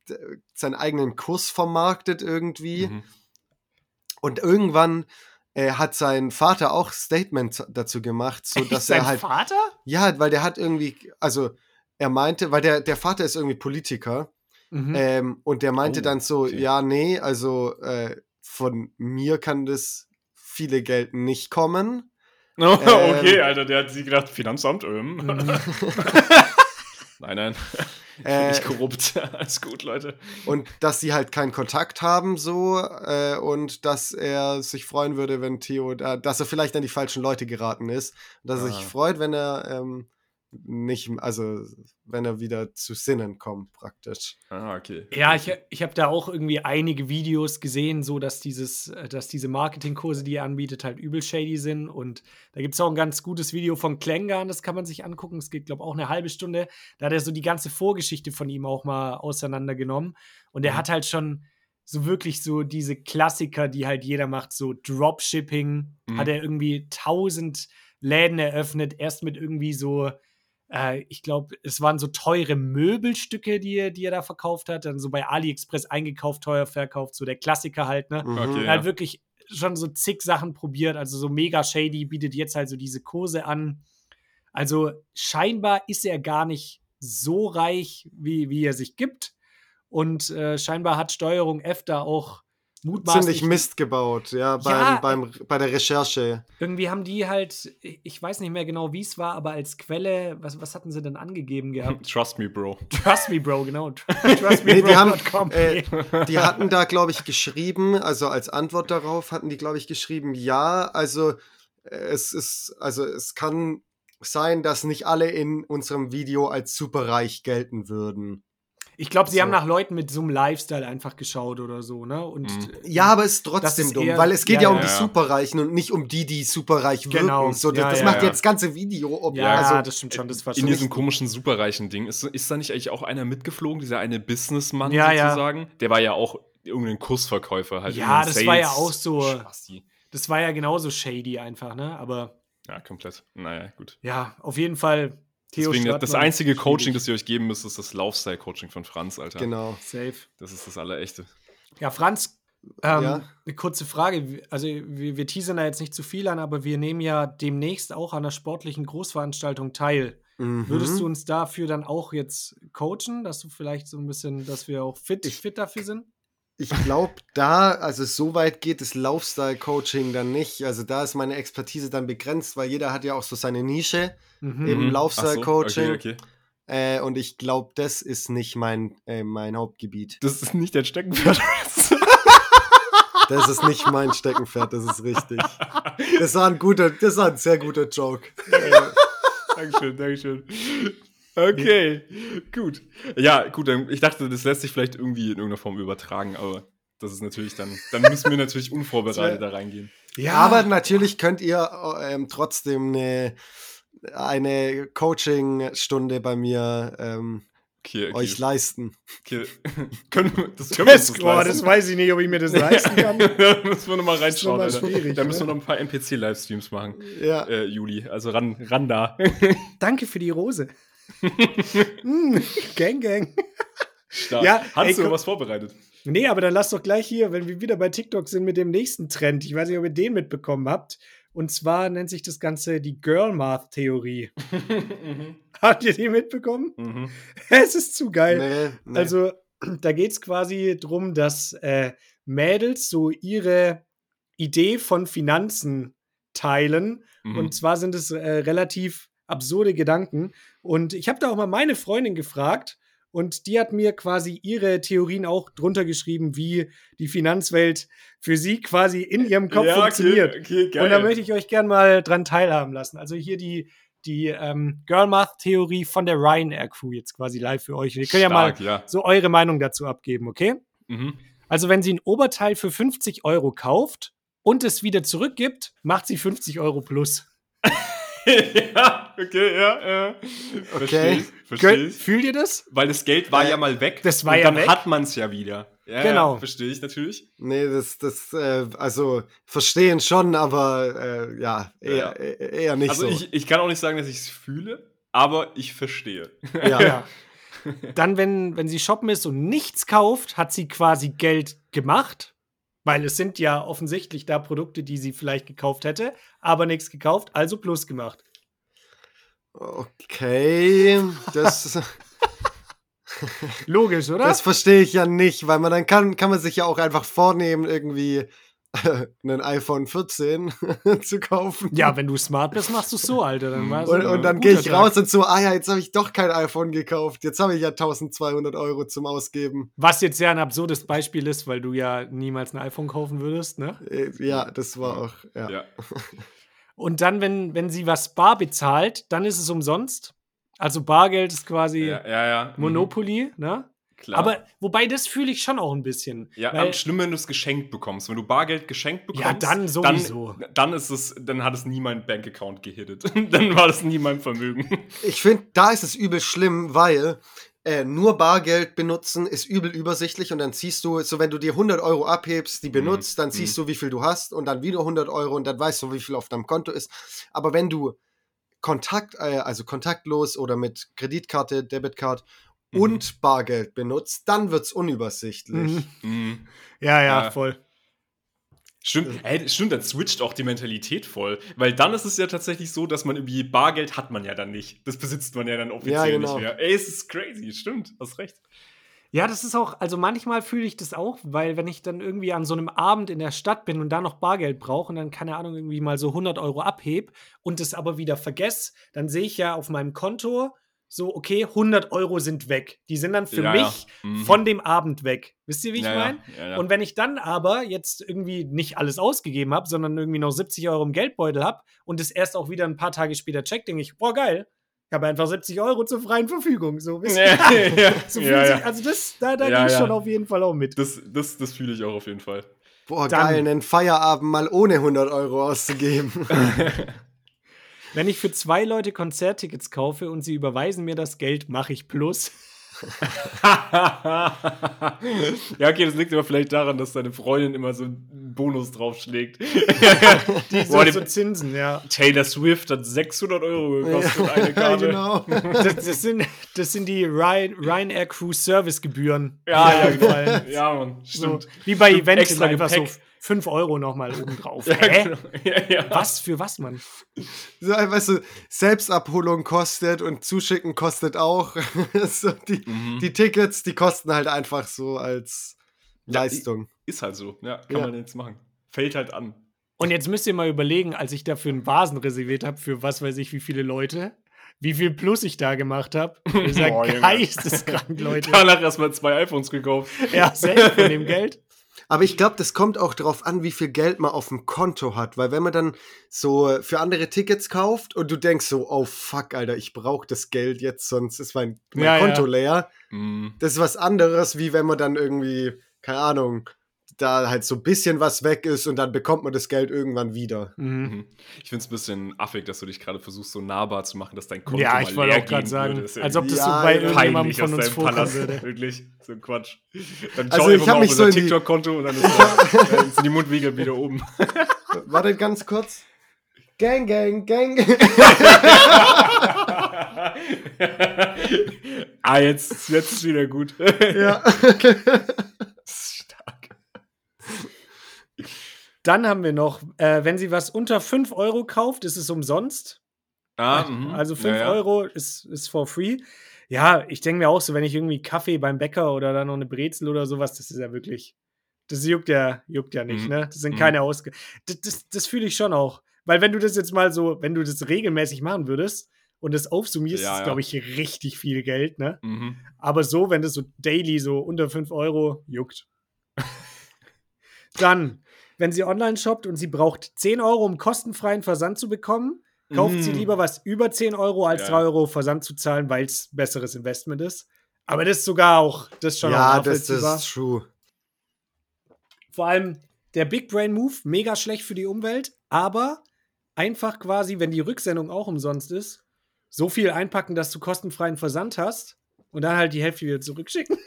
seinen eigenen Kurs vermarktet irgendwie. Mhm. Und irgendwann äh, hat sein Vater auch Statement dazu gemacht, so dass sein er halt. Vater? Ja, weil der hat irgendwie, also er meinte, weil der, der Vater ist irgendwie Politiker Mhm. ähm, und der meinte Oh, dann so, okay. ja, nee, also äh, von mir kann das viele Geld nicht kommen. Oh, Ähm. okay, Alter, der hat sie gedacht, Finanzamt, ähm. Mhm. nein, nein, Äh, nicht korrupt. Alles gut, Leute. und dass sie halt keinen Kontakt haben so äh, und dass er sich freuen würde, wenn Theo, da, dass er vielleicht an die falschen Leute geraten ist, dass er sich Ah. freut, wenn er ähm, nicht, also wenn er wieder zu Sinnen kommt praktisch. Ah, okay. Ja, ich, ich habe da auch irgendwie einige Videos gesehen, so dass dieses, äh, dass diese Marketingkurse, die er anbietet, halt übel shady sind. Und da gibt es auch ein ganz gutes Video von Klengarn, das kann man sich angucken. Es geht, glaube ich, auch eine halbe Stunde. Da hat er so die ganze Vorgeschichte von ihm auch mal auseinandergenommen. Und er Mhm. hat halt schon so wirklich so diese Klassiker, die halt jeder macht, so Dropshipping, Mhm. hat er irgendwie tausend Läden eröffnet, erst mit irgendwie so äh, ich glaube, es waren so teure Möbelstücke, die er, die er da verkauft hat. Dann so bei AliExpress eingekauft, teuer verkauft, so der Klassiker halt, ne? Mhm. Okay. Er Ja. hat wirklich schon so zig Sachen probiert, also so mega shady, bietet jetzt halt so diese Kurse an. Also scheinbar ist er gar nicht so reich, wie, wie er sich gibt. Und äh, scheinbar hat Steuerung F da auch mutmaßlich Ziemlich Mist gebaut, ja, beim, Ja, beim, bei der Recherche. Irgendwie haben die halt, ich weiß nicht mehr genau, wie es war, aber als Quelle, was, was hatten sie denn angegeben gehabt? Trust me, Bro. Trust me, Bro, genau. Trust me, Nee, die haben, bro.com. äh, die hatten da, glaube ich, geschrieben, also als Antwort darauf hatten die, glaube ich, geschrieben, ja, also äh, es ist, also es kann sein, dass nicht alle in unserem Video als superreich gelten würden. Ich glaube, sie so. haben nach Leuten mit so einem Lifestyle einfach geschaut oder so, ne? Und Mhm. Ja, aber es ist trotzdem ist dumm, eher- weil es geht ja, ja, um ja, die ja. Superreichen und nicht um die, die superreich wirken. Genau. So, das Ja, das ja, macht ja. jetzt das ganze Video. Ob, ja, also, das stimmt schon, das war In diesem komischen superreichen Ding ist, ist da nicht eigentlich auch einer mitgeflogen, dieser eine Businessmann Ja, ja. sozusagen? Der war ja auch irgendein Kursverkäufer halt. Ja, das war ja Sales- auch so- Spasti. Das war ja genauso shady einfach, ne? Aber Ja, komplett. Naja, gut. ja, auf jeden Fall Theo Deswegen, das Stratmann, einzige Coaching, schwierig. das ihr euch geben müsst, ist das Laufstyle-Coaching von Franz, Alter. genau. Safe. Das ist das Allerechte. Ja, Franz, ähm, Ja? eine kurze Frage. Also, wir, wir teasern da jetzt nicht zu viel an, aber wir nehmen ja demnächst auch an einer sportlichen Großveranstaltung teil. Mhm. Würdest du uns dafür dann auch jetzt coachen, dass du vielleicht so ein bisschen, dass wir auch fit, Ich- fit dafür sind? Ich glaube, da, also so weit geht das Laufstyle-Coaching dann nicht. Also da ist meine Expertise dann begrenzt, weil jeder hat ja auch so seine Nische Mhm. Im Mhm. Laufstyle-Coaching. Ach so, Okay, okay. äh, und ich glaube, das ist nicht mein, äh, mein Hauptgebiet. Das ist nicht dein Steckenpferd. Das ist nicht mein Steckenpferd, das ist richtig. Das war ein guter, das war ein sehr guter Joke. Dankeschön, Dankeschön. Okay, gut. Ja, gut, ich dachte, das lässt sich vielleicht irgendwie in irgendeiner Form übertragen, aber das ist natürlich dann, dann müssen wir natürlich unvorbereitet da reingehen. Ja, aber natürlich könnt ihr ähm, trotzdem eine, eine Coaching-Stunde bei mir ähm, Okay, okay. euch leisten. okay. können wir, das können wir uns Boah, das leisten. weiß ich nicht, ob ich mir das leisten kann. da müssen wir nochmal ist noch reinschauen, mal Alter. schwierig, Da müssen wir ne? noch ein paar NPC-Livestreams machen, Ja. äh, Juli. Also ran, ran da. Danke für die Rose. mm, gang, gang. Stark. Ja, Hast ey, du was vorbereitet? Nee, aber dann lass doch gleich hier, wenn wir wieder bei TikTok sind, mit dem nächsten Trend. Ich weiß nicht, ob ihr den mitbekommen habt. Und zwar nennt sich das Ganze die Girl Math Theorie. Habt ihr die mitbekommen? Mhm. Es ist zu geil. Nee, nee. Also, da geht es quasi darum, dass äh, Mädels so ihre Idee von Finanzen teilen. Mhm. Und zwar sind es äh, relativ absurde Gedanken. Und ich habe da auch mal meine Freundin gefragt. Und die hat mir quasi ihre Theorien auch drunter geschrieben, wie die Finanzwelt für sie quasi in ihrem Kopf ja, funktioniert. Okay, okay, geil. Und da möchte ich euch gern mal dran teilhaben lassen. Also hier die, die ähm, Girl Math Theorie von der Ryanair Crew jetzt quasi live für euch. Ihr könnt ja mal Stark, ja. so eure Meinung dazu abgeben, okay? Mhm. Also wenn sie ein Oberteil für 50 Euro kauft und es wieder zurückgibt, macht sie 50 Euro plus. ja, okay, ja, ja. Verstehe ich, verstehe ich. Fühlt ihr das? Weil das Geld war Äh, ja mal weg. das war und ja dann weg. hat man es ja wieder. Ja, Genau. Ja, verstehe ich natürlich. Nee, das, das, äh, also verstehen schon, aber äh, ja, eher, Ja. eher eher nicht also so. ich, ich kann auch nicht sagen, dass ich es fühle, aber ich verstehe. ja. Ja. Dann, wenn, wenn sie shoppen ist und nichts kauft, hat sie quasi Geld gemacht, Weil es sind ja offensichtlich da Produkte, die sie vielleicht gekauft hätte, aber nichts gekauft, also plus gemacht. Okay, das. Logisch, oder? Das verstehe ich ja nicht, weil man dann kann, kann man sich ja auch einfach vornehmen, irgendwie einen iPhone 14 zu kaufen. Ja, wenn du smart bist, machst du es so, Alter. Dann und, und dann gehe ich Tag. raus und so, ah ja, jetzt habe ich doch kein iPhone gekauft. Jetzt habe ich ja 1200 Euro zum Ausgeben. Was jetzt ja ein absurdes Beispiel ist, weil du ja niemals ein iPhone kaufen würdest, ne? Äh, ja, das war auch, ja. ja. Und dann, wenn, wenn sie was bar bezahlt, dann ist es umsonst. Also Bargeld ist quasi ja, ja, ja. Mhm. Monopoly, mhm. ne? Klar. Aber wobei, das fühle ich schon auch ein bisschen. Ja, weil, schlimm, wenn du es geschenkt bekommst. Wenn du Bargeld geschenkt bekommst, ja, dann sowieso. Dann, dann ist es, dann hat es nie mein Bankaccount gehittet. dann war das nie mein Vermögen. Ich finde, da ist es übel schlimm, weil äh, nur Bargeld benutzen ist übel übersichtlich und dann ziehst du, so wenn du dir 100 Euro abhebst, die mhm, benutzt, mhm. dann siehst mhm. du, wie viel du hast und dann wieder 100 Euro und dann weißt du, wie viel auf deinem Konto ist. Aber wenn du Kontakt, äh, also kontaktlos oder mit Kreditkarte, Debitcard mhm. und Bargeld benutzt, dann wird es unübersichtlich. Mhm. mhm. Ja, ja, ja, voll. Stimmt, ey, stimmt, dann switcht auch die Mentalität voll. Weil dann ist es ja tatsächlich so, dass man irgendwie Bargeld hat man ja dann nicht. Das besitzt man ja dann offiziell ja, genau. nicht mehr. Ey, es ist crazy, stimmt, hast recht. Ja, das ist auch, also manchmal fühle ich das auch, weil wenn ich dann irgendwie an so einem Abend in der Stadt bin und da noch Bargeld brauche und dann, keine Ahnung, irgendwie mal so 100 Euro abhebe und es aber wieder vergesse, dann sehe ich ja auf meinem Konto so, okay, 100 Euro sind weg. Die sind dann für ja, mich ja. Mhm. von dem Abend weg. Wisst ihr, wie ich ja, meine? Und wenn ich dann aber jetzt irgendwie nicht alles ausgegeben habe, sondern irgendwie noch 70 Euro im Geldbeutel habe und es erst auch wieder ein paar Tage später check, denke ich, boah, geil, ich habe einfach 70 Euro zur freien Verfügung. So, wisst ihr? Ja, so ja, ja. also das, da, da gehe ich schon auf jeden Fall auch mit. Das, das, das fühle ich auch auf jeden Fall. Boah, Dann, geil, einen Feierabend mal ohne 100 Euro auszugeben. Wenn ich für zwei Leute Konzerttickets kaufe und sie überweisen mir das Geld, mache ich Plus. ja, okay, das liegt aber vielleicht daran, dass deine Freundin immer so einen Bonus draufschlägt. die Boah, so, Zinsen, ja. Taylor Swift hat 600 Euro gekostet, ja, eine Karte. genau. Das, das, sind, das sind die Ryan, Ryanair Cruise Service Gebühren. Ja, ja, genau. ja, man, stimmt. So, wie bei Events einfach so 5 Euro nochmal obendrauf. ja, Hä? Genau. Ja, ja. Was für was, Mann? So, weißt du, Selbstabholung kostet und Zuschicken kostet auch. so, die, mhm. die Tickets, die kosten halt einfach so als Leistung. Ist halt so, ja, kann man jetzt machen. Fällt halt an. Und jetzt müsst ihr mal überlegen, als ich dafür einen Vasen reserviert habe, für was weiß ich, wie viele Leute, wie viel Plus ich da gemacht habe. Ihr seid geisteskrank, Leute. Danach erstmal zwei iPhones gekauft. Ja, selbst von dem Geld. Aber ich glaube, das kommt auch darauf an, wie viel Geld man auf dem Konto hat. Weil wenn man dann so für andere Tickets kauft und du denkst so, oh fuck, Alter, ich brauche das Geld jetzt, sonst ist mein, mein ja, Konto ja. leer. Mhm. Das ist was anderes, wie wenn man dann irgendwie, keine Ahnung, da halt so ein bisschen was weg ist und dann bekommt man das Geld irgendwann wieder. Mhm. mhm. Ich finde es ein bisschen affig, dass du dich gerade versuchst, so nahbar zu machen, dass dein Konto ja, ich wollte auch gerade sagen, würde. als ob das ja, so bei irgendjemandem von uns vorkommen würde. Wirklich, so ein Quatsch. Dann also schau also ich habe mich so TikTok-Konto und dann ist, da, dann sind die Mundwinkel wieder oben. Warte ganz kurz. Gang, gang, gang. ah, jetzt, jetzt ist wieder gut. ja. Dann haben wir noch, äh, wenn sie was unter 5 Euro kauft, ist es umsonst. Ah, mhm. also 5 ja, ja. Euro ist, ist for free. Ja, ich denke mir auch so, wenn ich irgendwie Kaffee beim Bäcker oder dann noch eine Brezel oder sowas, das ist ja wirklich, das juckt ja, juckt ja nicht, mhm. ne? Das sind mhm. keine Ausgaben. Das, das, das fühle ich schon auch. Weil wenn du das jetzt mal so, wenn du das regelmäßig machen würdest und das aufsummierst, ja, ist, glaube ich, richtig viel Geld, ne? Mhm. Aber so, wenn das so daily so unter 5 Euro juckt. Dann wenn sie online shoppt und sie braucht 10 Euro, um kostenfreien Versand zu bekommen, kauft mm. sie lieber was über 10 Euro, als ja. 3 Euro Versand zu zahlen, weil es besseres Investment ist. Aber das ist sogar auch, das ist schon ja, auch das ist true. Vor allem der Big Brain Move, mega schlecht für die Umwelt, aber einfach quasi, wenn die Rücksendung auch umsonst ist, so viel einpacken, dass du kostenfreien Versand hast und dann halt die Hälfte wieder zurückschicken.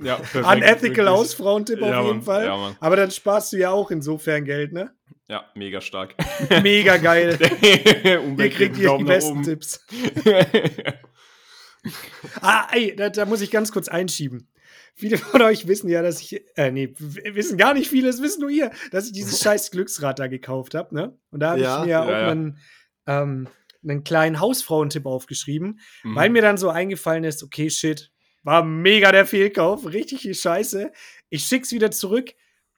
Ja, perfekt, Unethical Hausfrauentipp auf ja, jeden Fall. Ja, Aber dann sparst du ja auch insofern Geld, ne? Ja, mega stark. Mega geil. ihr kriegt hier die besten. Tipps. ah, ey, da, da, muss ich ganz kurz einschieben. Viele von euch wissen ja, dass ich, äh, nee, wissen gar nicht viele, das wissen nur ihr, dass ich dieses scheiß Glücksrad da gekauft habe, ne? Und da habe ja, ich mir ja, auch ja. Einen, ähm, einen kleinen Hausfrauentipp aufgeschrieben, mhm. weil mir dann so eingefallen ist, okay, shit, war mega der Fehlkauf, richtig viel Scheiße. Ich schick's wieder zurück,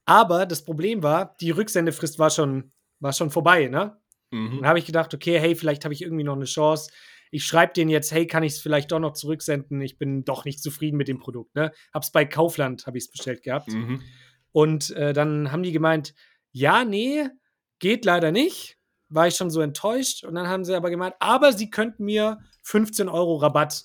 aber das Problem war, die Rücksendefrist war schon, war schon vorbei, ne? Mhm. Dann habe ich gedacht, okay, hey, vielleicht habe ich irgendwie noch eine Chance. Ich schreibe denen jetzt, hey, kann ich es vielleicht doch noch zurücksenden? Ich bin doch nicht zufrieden mit dem Produkt. Ne? Hab's bei Kaufland, habe ich es bestellt gehabt. Mhm. Und äh, dann haben die gemeint, ja, nee, geht leider nicht. War ich schon so enttäuscht. Und dann haben sie aber gemeint, aber sie könnten mir 15 Euro Rabatt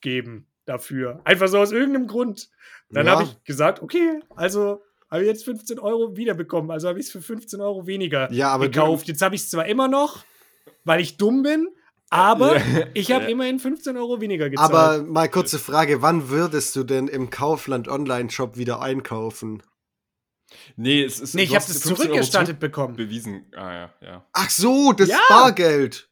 geben dafür. Einfach so aus irgendeinem Grund. Dann ja. habe ich gesagt, okay, also habe ich jetzt 15 Euro wiederbekommen. Also habe ich es für 15 Euro weniger ja, gekauft. Jetzt habe ich es zwar immer noch, weil ich dumm bin, aber ja. ich habe ja. immerhin 15 Euro weniger gezahlt. Aber mal kurze Frage, wann würdest du denn im Kaufland Online-Shop wieder einkaufen? Nee, es ist. Nee, ich habe das zurückerstattet bekommen. Bewiesen. Ah, ja, ja. Ach so, das ja. Bargeld.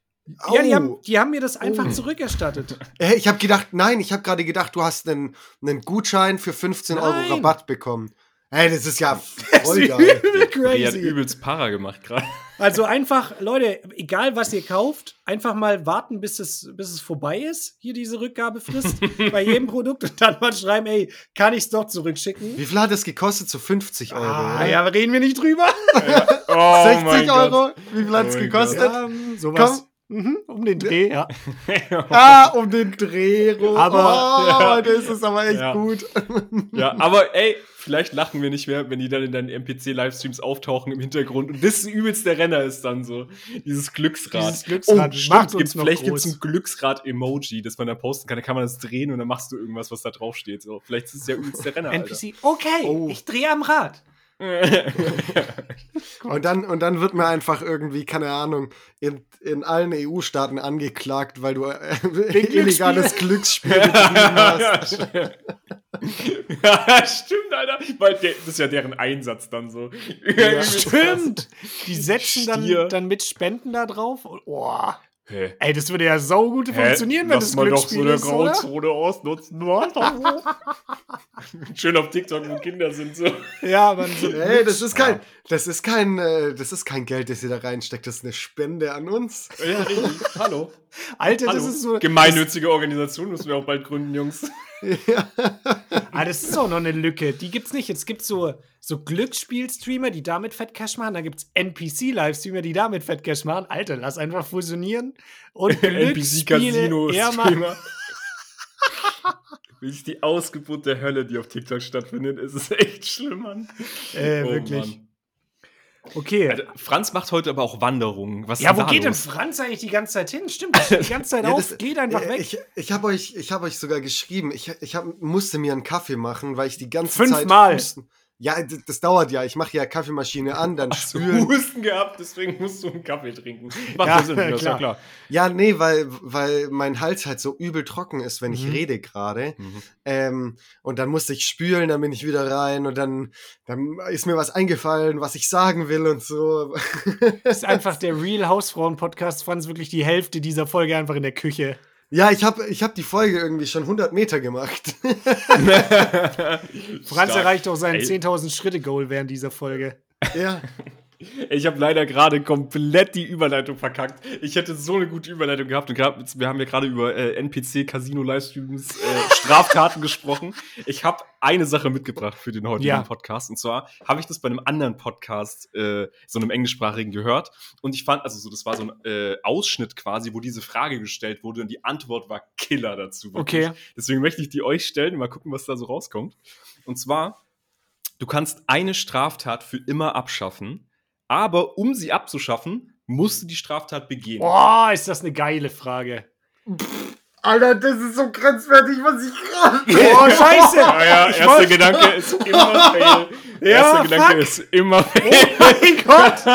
Ja, die haben, die haben, mir das einfach oh. zurückerstattet. Hey, ich habe gedacht, nein, ich habe gerade gedacht, du hast einen, einen Gutschein für 15 nein. Euro Rabatt bekommen. Hey, das ist ja voll geil. Crazy. Die hat übelst Para gemacht gerade. Also einfach, Leute, egal was ihr kauft, einfach mal warten, bis es, bis es vorbei ist, hier diese Rückgabefrist bei jedem Produkt und dann mal schreiben, ey, kann ich es doch zurückschicken? Wie viel hat das gekostet? So 50 Euro. Ah, ja, reden wir nicht drüber. Ja. Oh 60 Euro? Wie viel hat es oh gekostet? Ja, sowas. Komm. Mhm, um den Dreh, ja. ah, um den Dreh rum. Aber oh, ja. das ist aber echt ja. gut. Ja, aber ey, vielleicht lachen wir nicht mehr, wenn die dann in deinen MPC-Livestreams auftauchen im Hintergrund und das übelst der Renner ist dann so. Dieses Glücksrad. Dieses Glücksrad oh, macht uns Vielleicht gibt es ein Glücksrad-Emoji, das man da posten kann. Da kann man das drehen und dann machst du irgendwas, was da drauf steht. So, vielleicht ist es ja übelst der Renner. NPC, okay, oh. ich drehe am Rad. und, dann, und dann wird mir einfach irgendwie, keine Ahnung, in, in allen EU-Staaten angeklagt, weil du äh, illegales Glücksspiel betrieben hast. ja, stimmt, Alter. Weil der, das ist ja deren Einsatz dann so. Ja, stimmt. Die setzen dann, dann mit Spenden da drauf. Oh. Hä? Ey, das würde ja saugut funktionieren, wenn Lass das Glücksspiel ist, doch so eine Grauzone ausnutzen. Schön auf TikTok, wo Kinder sind so. Ja, aber so Ey, das ist kein, das ist kein, äh, das ist kein Geld, das ihr da reinsteckt. Das ist eine Spende an uns. Ja, richtig. Hallo. Alter, Hallo. das ist so. Gemeinnützige Organisation müssen wir auch bald gründen, Jungs. Ja. ah, das ist auch noch eine Lücke. Die gibt's nicht. Jetzt gibt's so, so Glücksspiel-Streamer, die damit Fettcash machen. Dann gibt's NPC-Livestreamer, die damit Fettcash machen. Alter, lass einfach fusionieren. Und NPC-Casino-Streamer. Ist die Ausgeburt der Hölle, die auf TikTok stattfindet, ist es echt schlimm, Mann. Äh, oh, wirklich. Mann. Okay. Also, Franz macht heute aber auch Wanderungen. Was ja, wo geht los? denn Franz eigentlich die ganze Zeit hin? Stimmt, die ganze Zeit ja, auf, das, geht einfach weg. Ich, ich habe euch, hab euch sogar geschrieben, ich, ich hab, musste mir einen Kaffee machen, weil ich die ganze Fünfmal. Zeit. Fünfmal. Ja, das dauert ja. Ich mache ja Kaffeemaschine an, dann Hast spülen. Du Husten gehabt, deswegen musst du einen Kaffee trinken. Macht ja, Sinn, klar. Ja, klar. Ja, nee, weil, weil mein Hals halt so übel trocken ist, wenn mhm. ich rede gerade. Mhm. Ähm, und dann musste ich spülen, dann bin ich wieder rein und dann, dann ist mir was eingefallen, was ich sagen will und so. Das ist einfach der Real Hausfrauen-Podcast. Franz wirklich die Hälfte dieser Folge einfach in der Küche. Ja, ich habe ich hab die Folge irgendwie schon 100 Meter gemacht. Franz erreicht auch sein 10.000 Schritte-Goal während dieser Folge. Ja. Ich habe leider gerade komplett die Überleitung verkackt. Ich hätte so eine gute Überleitung gehabt und grad, wir haben ja gerade über äh, NPC Casino Livestreams äh, Straftaten gesprochen. Ich habe eine Sache mitgebracht für den heutigen ja. Podcast und zwar habe ich das bei einem anderen Podcast, äh, so einem englischsprachigen gehört und ich fand, also so das war so ein äh, Ausschnitt quasi, wo diese Frage gestellt wurde und die Antwort war Killer dazu. Wirklich. Okay. Deswegen möchte ich die euch stellen, mal gucken, was da so rauskommt. Und zwar Du kannst eine Straftat für immer abschaffen, aber um sie abzuschaffen, musst du die Straftat begehen. Boah, ist das eine geile Frage. Pff, Alter, das ist so grenzwertig, was ich gerade. Oh, scheiße! Ja, ja, erster Gedanke ist immer fail. Ja, erster Gedanke ist immer fail. Oh mein Gott!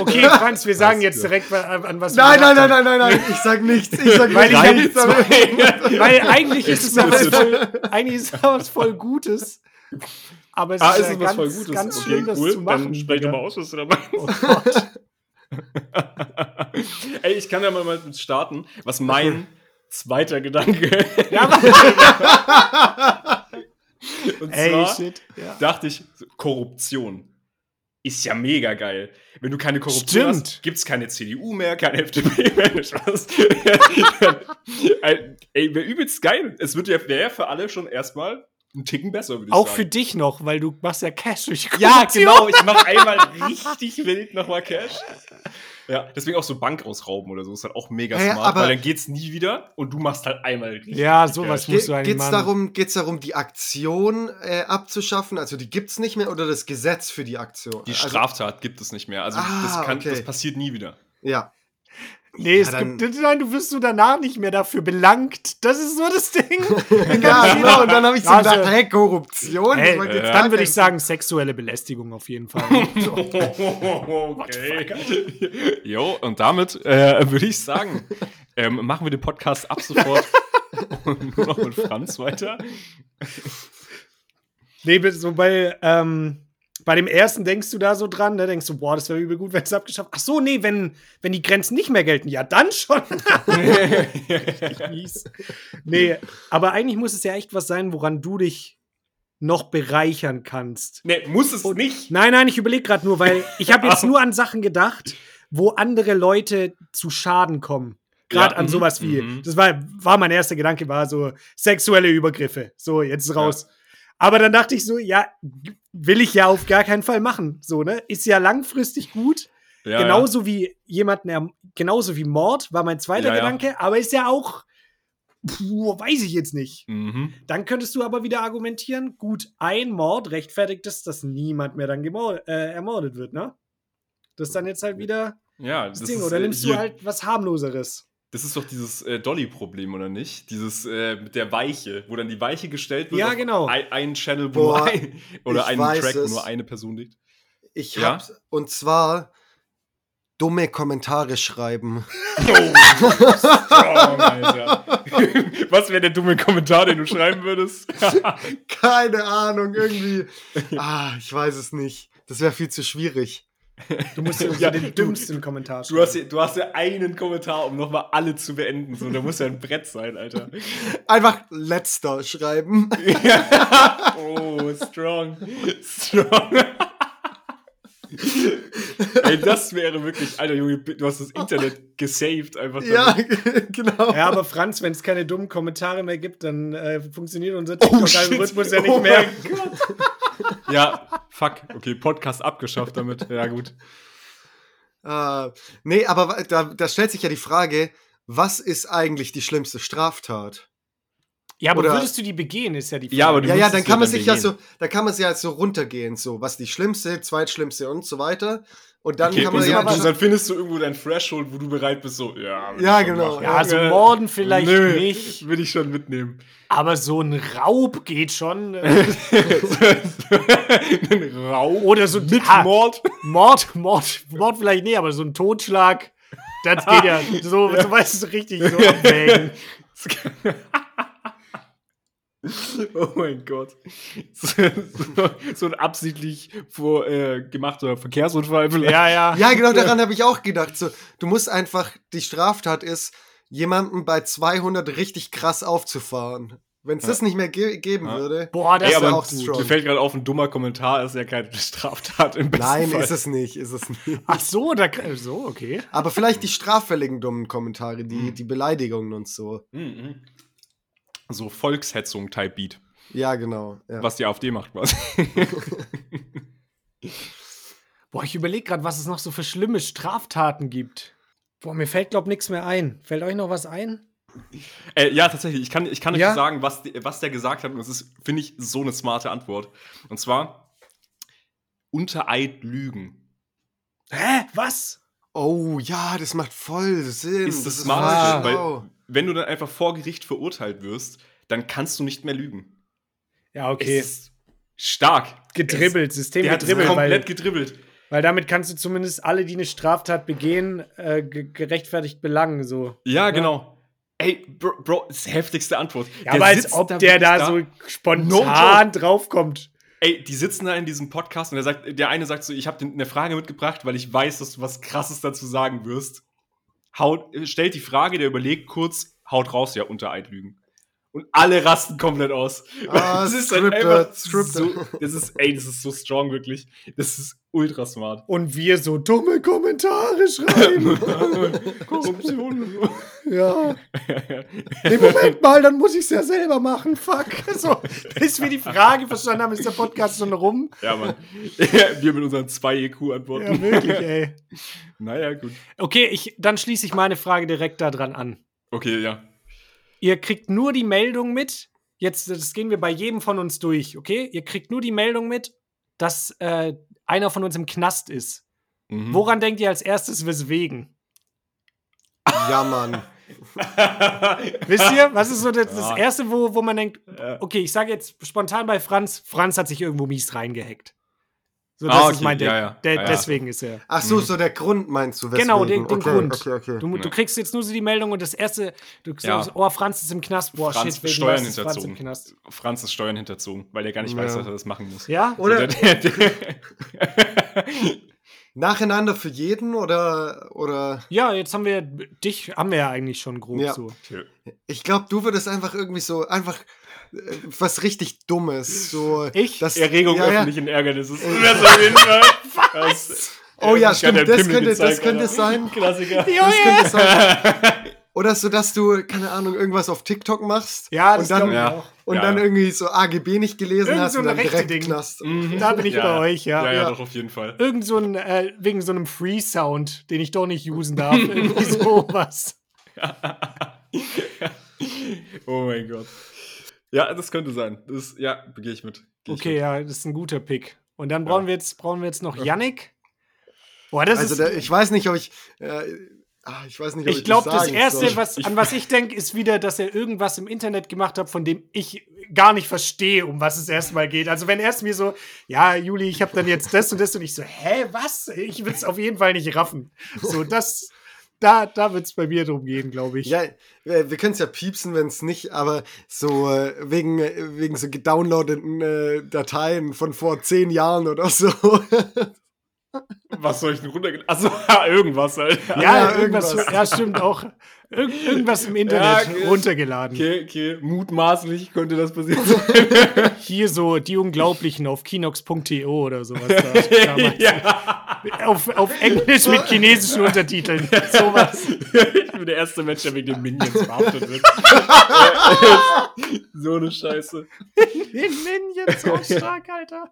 okay, Franz, wir sagen jetzt direkt, an was nein, wir Nein, nein, nein, nein, nein, ich sag nichts. Ich sag weil, ich nichts weil eigentlich ist es was voll, eigentlich ist es was voll Gutes. Aber es ah, ist, ist es was voll Gutes? ganz okay, das cool. zu machen. Dann sprech doch mal aus, was du da meinst. Oh Gott. Ey, ich kann ja mal mit starten, was mein zweiter Gedanke. Ja, Und Ey, zwar shit, ja. dachte ich, Korruption ist ja mega geil. Wenn du keine Korruption Stimmt. hast, gibt es keine CDU mehr, keine FDP mehr. Ey, wäre übelst geil. Es wird ja, wäre für alle schon erstmal ein Ticken besser, würde ich Auch sagen. Auch für dich noch, weil du machst ja Cash durch. Ja, genau. Ich mache einmal richtig wild nochmal Cash. Ja, deswegen auch so Bank ausrauben oder so ist halt auch mega ja, smart, weil dann geht's nie wieder und du machst halt einmal richtig. Ja, sowas musst du eigentlich geht's machen. Darum, geht's darum, die Aktion äh, abzuschaffen? Also die gibt's nicht mehr oder das Gesetz für die Aktion? Die also, Straftat gibt es nicht mehr. Also ah, das, kann, okay. das passiert nie wieder. Ja. Nee, ja, es gibt, nein, du wirst du danach nicht mehr dafür belangt. Das ist so das Ding. ja, genau. Und dann habe ich so also, gedacht, hey, Korruption. Hey, äh, dann würde ich sagen, sexuelle Belästigung auf jeden Fall. okay. jo, und damit äh, würde ich sagen, ähm, machen wir den Podcast ab sofort nur noch mit Franz weiter. Nee, so bei, ähm, bei dem ersten denkst du da so dran, ne? Denkst du, boah, das wäre übel gut, wenn es abgeschafft Ach so, nee, wenn, wenn die Grenzen nicht mehr gelten, ja, dann schon. mies. Nee, aber eigentlich muss es ja echt was sein, woran du dich noch bereichern kannst. Nee, muss es Und, nicht. Nein, nein, ich überlege gerade nur, weil ich habe jetzt nur an Sachen gedacht, wo andere Leute zu Schaden kommen. Gerade ja, an mhm, sowas wie, mm das war, war mein erster Gedanke, war so sexuelle Übergriffe. So, jetzt raus. Ja. Aber dann dachte ich so, ja, will ich ja auf gar keinen Fall machen. So, ne? Ist ja langfristig gut. Ja, genauso ja. wie jemanden, genauso wie Mord war mein zweiter ja, Gedanke, aber ist ja auch, puh, weiß ich jetzt nicht. Mhm. Dann könntest du aber wieder argumentieren, gut, ein Mord rechtfertigt es, dass niemand mehr dann äh, ermordet wird, ne? Das ist dann jetzt halt wieder ja, das, das Ding. Oder äh, nimmst du halt was harmloseres? Das ist doch dieses äh, Dolly-Problem, oder nicht? Dieses äh, mit der Weiche, wo dann die Weiche gestellt wird. Ja, genau. Ein, ein Channel, wo Boah, ein, oder einen Track, es. wo nur eine Person liegt. Ich ja? hab's, und zwar dumme Kommentare schreiben. Oh, strong, Alter. Was wäre der dumme Kommentar, den du schreiben würdest? Keine Ahnung, irgendwie. Ah, ich weiß es nicht. Das wäre viel zu schwierig. Du musst ja, ja den dümmsten Kommentar schreiben. Du hast, ja, du hast ja einen Kommentar, um nochmal alle zu beenden. So, da muss ja ein Brett sein, Alter. Einfach letzter schreiben. oh, strong. Strong. Ey, das wäre wirklich, Alter Junge, du hast das Internet gesaved einfach. Ja, genau. Ja, aber Franz, wenn es keine dummen Kommentare mehr gibt, dann äh, funktioniert unser oh, TikTok-Algorithmus oh, ja nicht oh mehr. Ja, fuck. Okay, Podcast abgeschafft damit. Ja, gut. Uh, nee, aber da, da stellt sich ja die Frage, was ist eigentlich die schlimmste Straftat? Ja, aber Oder, würdest du die begehen, ist ja die Frage. Ja, aber ja, ja, dann kann man sich begehen. ja so, da kann man sich ja so runtergehen, so was die schlimmste, zweitschlimmste und so weiter. Und dann okay, kann man ja. dann, dann findest du irgendwo dein Threshold, wo du bereit bist, so, ja. Ja, genau. Ja, so Morden vielleicht Nö, nicht. Will ich schon mitnehmen. Aber so ein Raub geht schon. ein Raub? Oder so mit ja, Mord? Mord, Mord, Mord vielleicht nicht, aber so ein Totschlag. Das geht ja so, ja. so weißt du, richtig so abwägen. Oh mein Gott. So, so, so ein absichtlich vor, äh, gemachter Verkehrsunfall. Vielleicht. Ja, ja. Ja, genau daran habe ich auch gedacht. So, du musst einfach, die Straftat ist, jemanden bei 200 richtig krass aufzufahren. Wenn es ja. das nicht mehr ge geben ja. würde, boah, das wäre auch strong. Mir fällt gerade auf, ein dummer Kommentar ist ja keine Straftat im besten Nein, Fall. ist es nicht, ist es nicht. Ach so, da, so, okay. Aber vielleicht die straffälligen dummen Kommentare, die, mhm. die Beleidigungen und so. Mhm so Volkshetzung Type Beat. Ja, genau. Ja. Was die AfD macht quasi. Boah, ich überlege gerade, was es noch so für schlimme Straftaten gibt. Boah, mir fällt, glaub nichts mehr ein. Fällt euch noch was ein? Äh, ja, tatsächlich. Ich kann, ich kann ja? euch sagen, was, was der gesagt hat. Und das ist, finde ich, so eine smarte Antwort. Und zwar: Unter Eid lügen. Hä? Was? Oh, ja, das macht voll Sinn. Ist das, das smart, weil wenn du dann einfach vor Gericht verurteilt wirst, dann kannst du nicht mehr lügen. Ja, okay. Stark. Gedribbelt, es, System der gedribbelt. Hat komplett weil, gedribbelt. Weil damit kannst du zumindest alle, die eine Straftat begehen, äh, gerechtfertigt belangen. So. Ja, genau. Ey, Bro, Bro, das ist die heftigste Antwort. Ja, der aber als ob der da, da, so spontan no draufkommt. ey, die sitzen da in diesem Podcast und der, sagt, der eine sagt so, ich habe eine Frage mitgebracht, weil ich weiß, dass du was Krasses dazu sagen wirst. Haut, stellt die Frage, der überlegt kurz, haut raus, ja, unter Eidlügen. Und alle rasten komplett aus. Ah, das ist scripted, einfach so, das ist, ey, das ist so strong, wirklich. Das ist ultra smart. Und wir so dumme Kommentare schreiben. Korruption. ja. Nee, Moment mal, dann muss ich es ja selber machen. Fuck. So, bis wir die Frage verstanden haben, ist der Podcast schon rum. Ja, Mann. wir mit unseren zwei EQ-Antworten. Ja, wirklich, ey. Naja, gut. Okay, ich, dann schließe ich meine Frage direkt daran an. Okay, ja. Ihr kriegt nur die Meldung mit. Jetzt, das gehen wir bei jedem von uns durch, okay? Ihr kriegt nur die Meldung mit, dass äh, einer von uns im Knast ist. Mhm. Woran denkt ihr als erstes, weswegen? Ja, Mann. Wisst ihr, was ist so das, das. Erste, wo, wo man denkt, okay, ich sage jetzt spontan bei Franz, Franz hat sich irgendwo mies reingehackt. So, das Ah, ist okay, mein Ding. ja, ja. Ja, ja. Deswegen ist er. Ach so, so der Grund meinst du, weswegen? Genau, den, den okay, Grund. Okay, okay. Du, du kriegst jetzt nur so die Meldung und das erste, du Ja. sagst, oh, Franz ist im Knast. Boah, Franz shit, wegen Steuern ist Franz hinterzogen. Knast. Franz ist Steuern hinterzogen, weil er gar nicht weiß, dass er das machen muss. Ja? Oder Der, der, der, nacheinander für jeden oder, oder Ja, jetzt haben wir, dich haben wir ja eigentlich schon grob Ja. so. ich glaube, du würdest einfach irgendwie so, einfach was richtig Dummes. So, Ich? das, Erregung ja, ja. öffentlichen Ärgernis. Das ist das auf jeden Fall. Was? Oh ja, hab stimmt, das Pimmel könnte, das gezeigt, könnte Alter. sein. Klassiker. Das könnte sein. Oder so, dass du, keine Ahnung, irgendwas auf TikTok machst Ja, das und dann, Ja. auch. und Ja, dann ja. irgendwie so AGB nicht gelesen Irgend hast so und dann direkt Ding. Knast. Mhm. Da bin ich Ja, bei ja. euch, ja. Ja, ja, Ja. doch, auf jeden Fall. Irgend so ein, äh, wegen so einem Free-Sound, den ich doch nicht usen darf. Irgendwie sowas. oh mein Gott. Ja, das könnte sein. Das, ja, gehe ich mit. Geh ich Okay, mit. ja, das ist ein guter Pick. Und dann brauchen wir jetzt, brauchen wir jetzt noch Yannick. Boah, das Also ist. der, ich weiß nicht, ob ich. Äh, ah, ich weiß nicht, ob ich, ich glaube, das sagen Erste, soll. was, an was ich denke, ist wieder, dass er irgendwas im Internet gemacht hat, von dem ich gar nicht verstehe, um was es erstmal geht. Also wenn er es mir so, ja, Juli, ich habe dann jetzt das und das und ich so, hä, was? Ich will es auf jeden Fall nicht raffen. So, das, da, da wird es bei mir drum gehen, glaube ich. Ja, äh, wir können es ja piepsen, wenn es nicht, aber so äh, wegen, äh, wegen so gedownloadeten äh, Dateien von vor zehn Jahren oder so. Was soll ich denn runtergeladen? Achso, irgendwas halt. Ja, Ja, irgendwas, irgendwas. ja, stimmt auch. Irg irgendwas im Internet Ja, okay. runtergeladen. Okay, okay, mutmaßlich könnte das passieren sein. Hier so die Unglaublichen auf kinox.to oder sowas. Da, ja. Auf, auf Englisch mit chinesischen Untertiteln. Sowas. Ich bin der erste Mensch, der wegen den Minions verhaftet wird. so eine Scheiße. Den Minions so stark, Alter.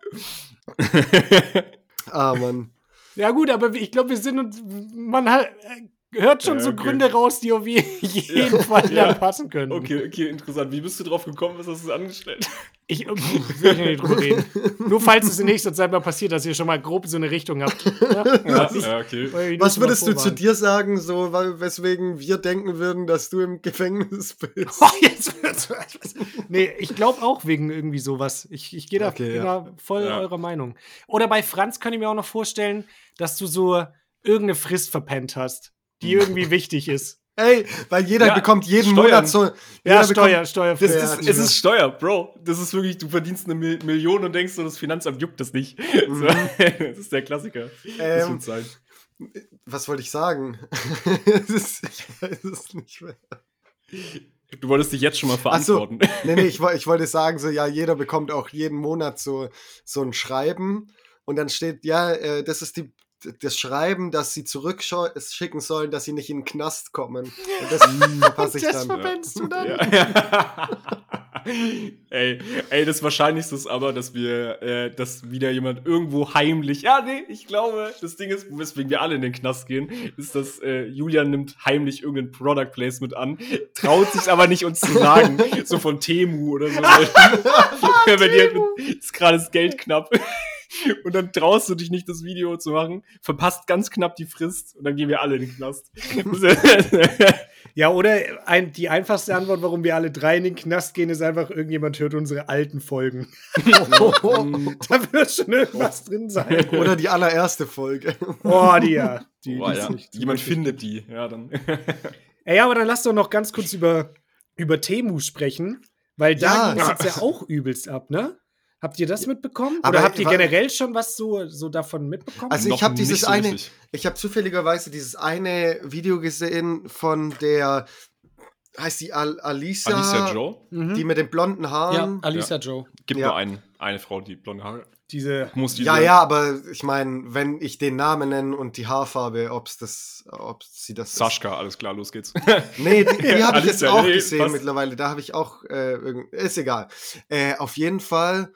ah, Mann. Ja, gut, aber ich glaube, wir sind uns. Man hat, äh, hört schon so okay. Gründe raus, die auf je- jeden Fall Ja. passen können. Okay, okay, interessant. Wie bist du drauf gekommen? Was hast du angestellt? Ich äh, will ich nicht drüber reden. Nur falls es in nächster Zeit mal passiert, dass ihr schon mal grob so eine Richtung habt. Ja? Ja, ja okay. Was würdest du zu dir sagen, so, weil, weswegen wir denken würden, dass du im Gefängnis bist? Oh, jetzt wird's was. Nee, ich glaube auch wegen irgendwie sowas. Ich, ich gehe da, Okay, bin ja. voll Ja. eurer Meinung. Oder bei Franz kann ich mir auch noch vorstellen, dass du so irgendeine Frist verpennt hast, die irgendwie wichtig ist. Ey, weil jeder Ja, bekommt jeden Steuern. Monat so. Ja, Steuer, Steuerfrist. Das ist, es ist Steuer, Bro. Das ist wirklich, du verdienst eine Mil Million und denkst so, das Finanzamt juckt das nicht. So, das ist der Klassiker. das Ähm, wird sein. was wollte ich sagen? Es ist, ich weiß es nicht mehr. Du wolltest dich jetzt schon mal Ach so. verantworten. Nee, nee, ich, ich wollte sagen, so, ja, jeder bekommt auch jeden Monat so, so ein Schreiben und dann steht, ja, äh, das ist die, das Schreiben, dass sie zurückschicken sollen, dass sie nicht in den Knast kommen. Und das verpasse ich das dann. verpennst du dann. Ja. ey, ey, das Wahrscheinlichste ist aber, dass wir, äh, dass wieder jemand irgendwo heimlich, ja, nee, ich glaube, das Ding ist, weswegen wir alle in den Knast gehen, ist, dass äh, Julian nimmt heimlich irgendein Product Placement an, traut sich aber nicht uns zu sagen, so von Temu oder so. Wenn dir ist gerade das Geld knapp. Und dann traust du dich nicht, das Video zu machen, verpasst ganz knapp die Frist und dann gehen wir alle in den Knast. Ja, oder ein, die einfachste Antwort, warum wir alle drei in den Knast gehen, ist einfach, irgendjemand hört unsere alten Folgen. da wird schon irgendwas drin sein. Oder die allererste Folge. Boah, die ja. Die, Boah, die ist ja. nicht- Jemand wirklich- findet die. Ja, dann. Ey, aber dann lass doch noch ganz kurz über, über Temu sprechen, weil da Ja. ging es jetzt ja auch übelst ab, ne? Habt ihr das mitbekommen? Oder habt ihr generell schon was so, so davon mitbekommen? Also ich habe dieses so eine, richtig. ich habe zufälligerweise dieses eine Video gesehen von der, heißt die Al Alisa, Alicia Joe? Mhm. Die mit den blonden Haaren. Ja, Alisa ja. Joe. Gibt ja. nur ein, eine Frau, die blonde Haare diese. Muss diese ja, ja, aber ich meine, wenn ich den Namen nenne und die Haarfarbe, ob es das, ob sie das. Saschka, ist. alles klar, los geht's. nee, die, die habe ich jetzt auch nee, gesehen passt. mittlerweile. Da habe ich auch, äh, ist egal. Äh, auf jeden Fall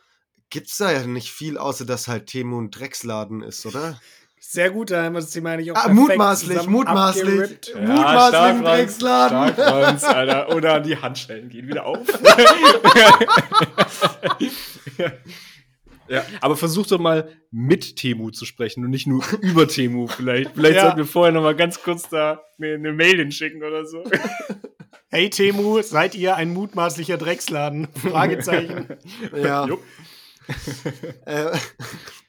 gibt es da ja nicht viel, außer dass halt Temu ein Drecksladen ist, oder? Sehr gut, da haben wir das Thema eigentlich auch ah, Mutmaßlich, mutmaßlich. Ja, mutmaßlich ein Drecksladen. Stark, Alter. Oder die Handschellen gehen wieder auf. Ja, aber versuch doch mal mit Temu zu sprechen und nicht nur über Temu vielleicht. Vielleicht ja. sollten wir vorher noch mal ganz kurz da eine, eine Mail hinschicken oder so. Hey Temu, seid ihr ein mutmaßlicher Drecksladen? Fragezeichen. ja. äh,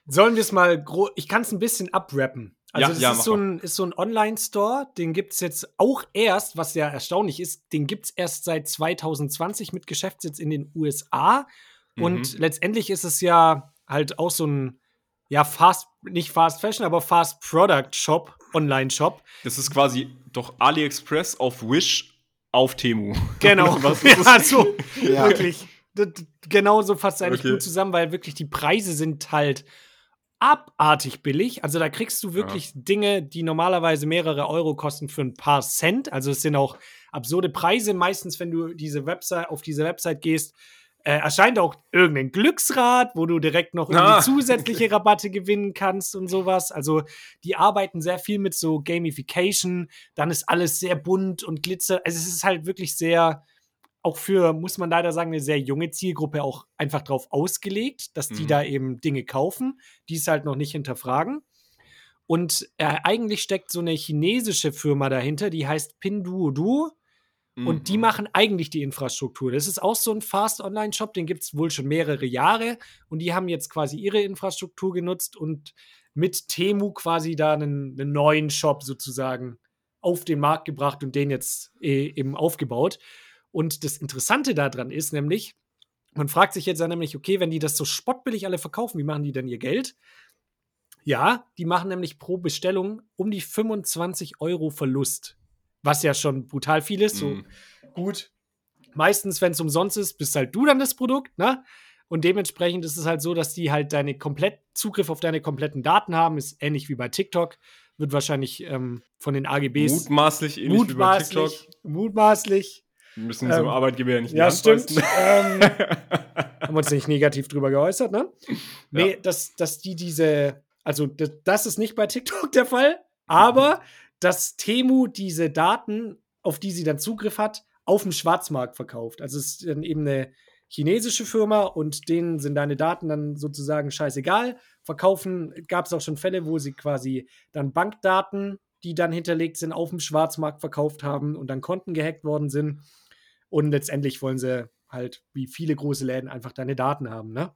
sollen wir es mal groß. Ich kann es ein bisschen abrappen. Also, ja, das ja, ist, so ein, ist so ein Online-Store, den gibt es jetzt auch erst, was ja erstaunlich ist, den gibt es erst seit 2020 mit Geschäftssitz in den USA. Und mhm. letztendlich ist es ja halt auch so ein, ja, Fast, nicht Fast Fashion, aber Fast Product Shop, Online-Shop. Das ist quasi doch AliExpress auf Wish auf Temu. Genau. Was ist ja, so, ja. wirklich. Genau so fasst es eigentlich okay. gut zusammen, weil wirklich die Preise sind halt abartig billig. Also da kriegst du wirklich ja. Dinge, die normalerweise mehrere Euro kosten für ein paar Cent. Also es sind auch absurde Preise. Meistens, wenn du diese Website auf diese Website gehst, äh, erscheint auch irgendein Glücksrad, wo du direkt noch ah. zusätzliche Rabatte gewinnen kannst und sowas. Also die arbeiten sehr viel mit so Gamification. Dann ist alles sehr bunt und glitzer. Also es ist halt wirklich sehr, auch für, muss man leider sagen, eine sehr junge Zielgruppe auch einfach drauf ausgelegt, dass die mhm. da eben Dinge kaufen, die es halt noch nicht hinterfragen. Und äh, eigentlich steckt so eine chinesische Firma dahinter, die heißt Pinduoduo. Und die mhm. machen eigentlich die Infrastruktur. Das ist auch so ein Fast-Online-Shop, den gibt es wohl schon mehrere Jahre. Und die haben jetzt quasi ihre Infrastruktur genutzt und mit Temu quasi da einen, einen neuen Shop sozusagen auf den Markt gebracht und den jetzt äh, eben aufgebaut. Und das Interessante daran ist nämlich, man fragt sich jetzt ja nämlich, okay, wenn die das so spottbillig alle verkaufen, wie machen die denn ihr Geld? Ja, die machen nämlich pro Bestellung um die 25 Euro Verlust was ja schon brutal viel ist. So, mhm. gut. Meistens, wenn es umsonst ist, bist halt du dann das Produkt, ne? Und dementsprechend ist es halt so, dass die halt deine komplett Zugriff auf deine kompletten Daten haben. Ist ähnlich wie bei TikTok. Wird wahrscheinlich ähm, von den AGBs. Mutmaßlich ähnlich mutmaßlich, wie bei TikTok. Mutmaßlich. Müssen ähm, zum Arbeitgeber ja nicht Ja, stimmt. ähm, haben uns nicht negativ drüber geäußert, ne? Nee, ja. dass, dass die diese. Also, das, das ist nicht bei TikTok der Fall, aber dass Temu diese Daten, auf die sie dann Zugriff hat, auf dem Schwarzmarkt verkauft. Also es ist dann eben eine chinesische Firma und denen sind deine Daten dann sozusagen scheißegal. Verkaufen gab es auch schon Fälle, wo sie quasi dann Bankdaten, die dann hinterlegt sind, auf dem Schwarzmarkt verkauft haben und dann Konten gehackt worden sind. Und letztendlich wollen sie halt, wie viele große Läden, einfach deine Daten haben, ne?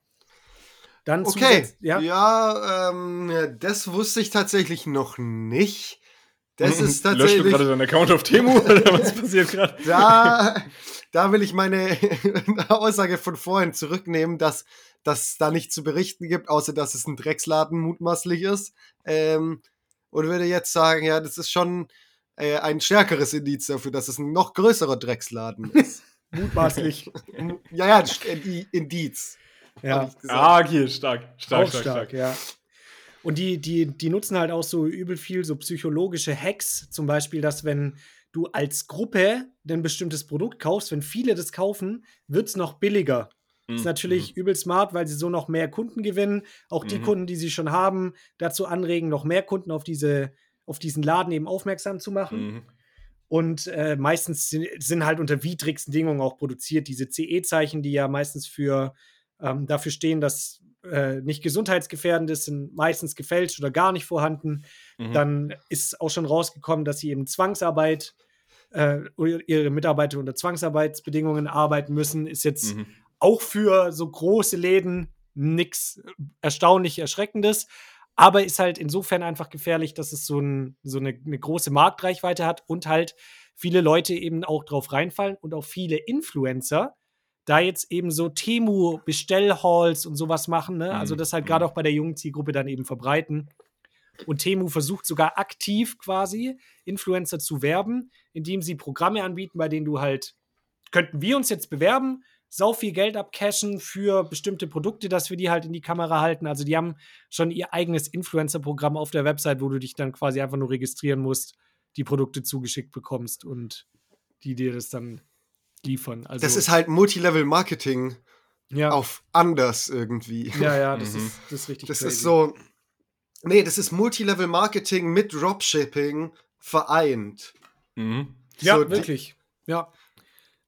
Dann okay, ja, ja ähm, das wusste ich tatsächlich noch nicht. Das ist tatsächlich. Löscht du gerade deinen Account auf Temu oder was passiert gerade? Da, da will ich meine Aussage von vorhin zurücknehmen, dass das da nichts zu berichten gibt, außer dass es ein Drecksladen mutmaßlich ist. Ähm, und würde jetzt sagen, ja, das ist schon äh, ein stärkeres Indiz dafür, dass es ein noch größerer Drecksladen ist. mutmaßlich. ja, ja, Indiz. Ja. Ah, okay, stark. Stark, stark, stark, stark. Ja. Und die, die, die nutzen halt auch so übel viel so psychologische Hacks. Zum Beispiel, dass wenn du als Gruppe ein bestimmtes Produkt kaufst, wenn viele das kaufen, wird es noch billiger. Mhm. Ist natürlich mhm. übel smart, weil sie so noch mehr Kunden gewinnen. Auch die mhm. Kunden, die sie schon haben, dazu anregen, noch mehr Kunden auf, diese, auf diesen Laden eben aufmerksam zu machen. Mhm. Und äh, meistens sind, sind, halt unter widrigsten Bedingungen auch produziert. Diese CE-Zeichen, die ja meistens für ähm, dafür stehen, dass äh, nicht gesundheitsgefährdend ist, sind meistens gefälscht oder gar nicht vorhanden. Mhm. Dann ist auch schon rausgekommen, dass sie eben Zwangsarbeit, äh, ihre Mitarbeiter unter Zwangsarbeitsbedingungen arbeiten müssen. Ist jetzt mhm. auch für so große Läden nichts erstaunlich Erschreckendes. Aber ist halt insofern einfach gefährlich, dass es so, ein, so eine, eine große Marktreichweite hat und halt viele Leute eben auch drauf reinfallen und auch viele Influencer, da jetzt eben so Temu-Bestellhalls und sowas machen, ne? Also Mhm, das halt mhm. gerade auch bei der jungen Zielgruppe dann eben verbreiten. Und Temu versucht sogar aktiv quasi Influencer zu werben, indem sie Programme anbieten, bei denen du halt, könnten wir uns jetzt bewerben, sau viel Geld abcashen für bestimmte Produkte, dass wir die halt in die Kamera halten. Also die haben schon ihr eigenes Influencer-Programm auf der Website, wo du dich dann quasi einfach nur registrieren musst, die Produkte zugeschickt bekommst und die dir das dann liefern. Also, Das ist halt Multilevel-Marketing ja, auf anders irgendwie. ja, ja, das, Mhm. ist, das ist richtig Das crazy. ist so. Nee, das ist Multilevel-Marketing mit Dropshipping vereint. Mhm. Ja, so die- wirklich. Ja.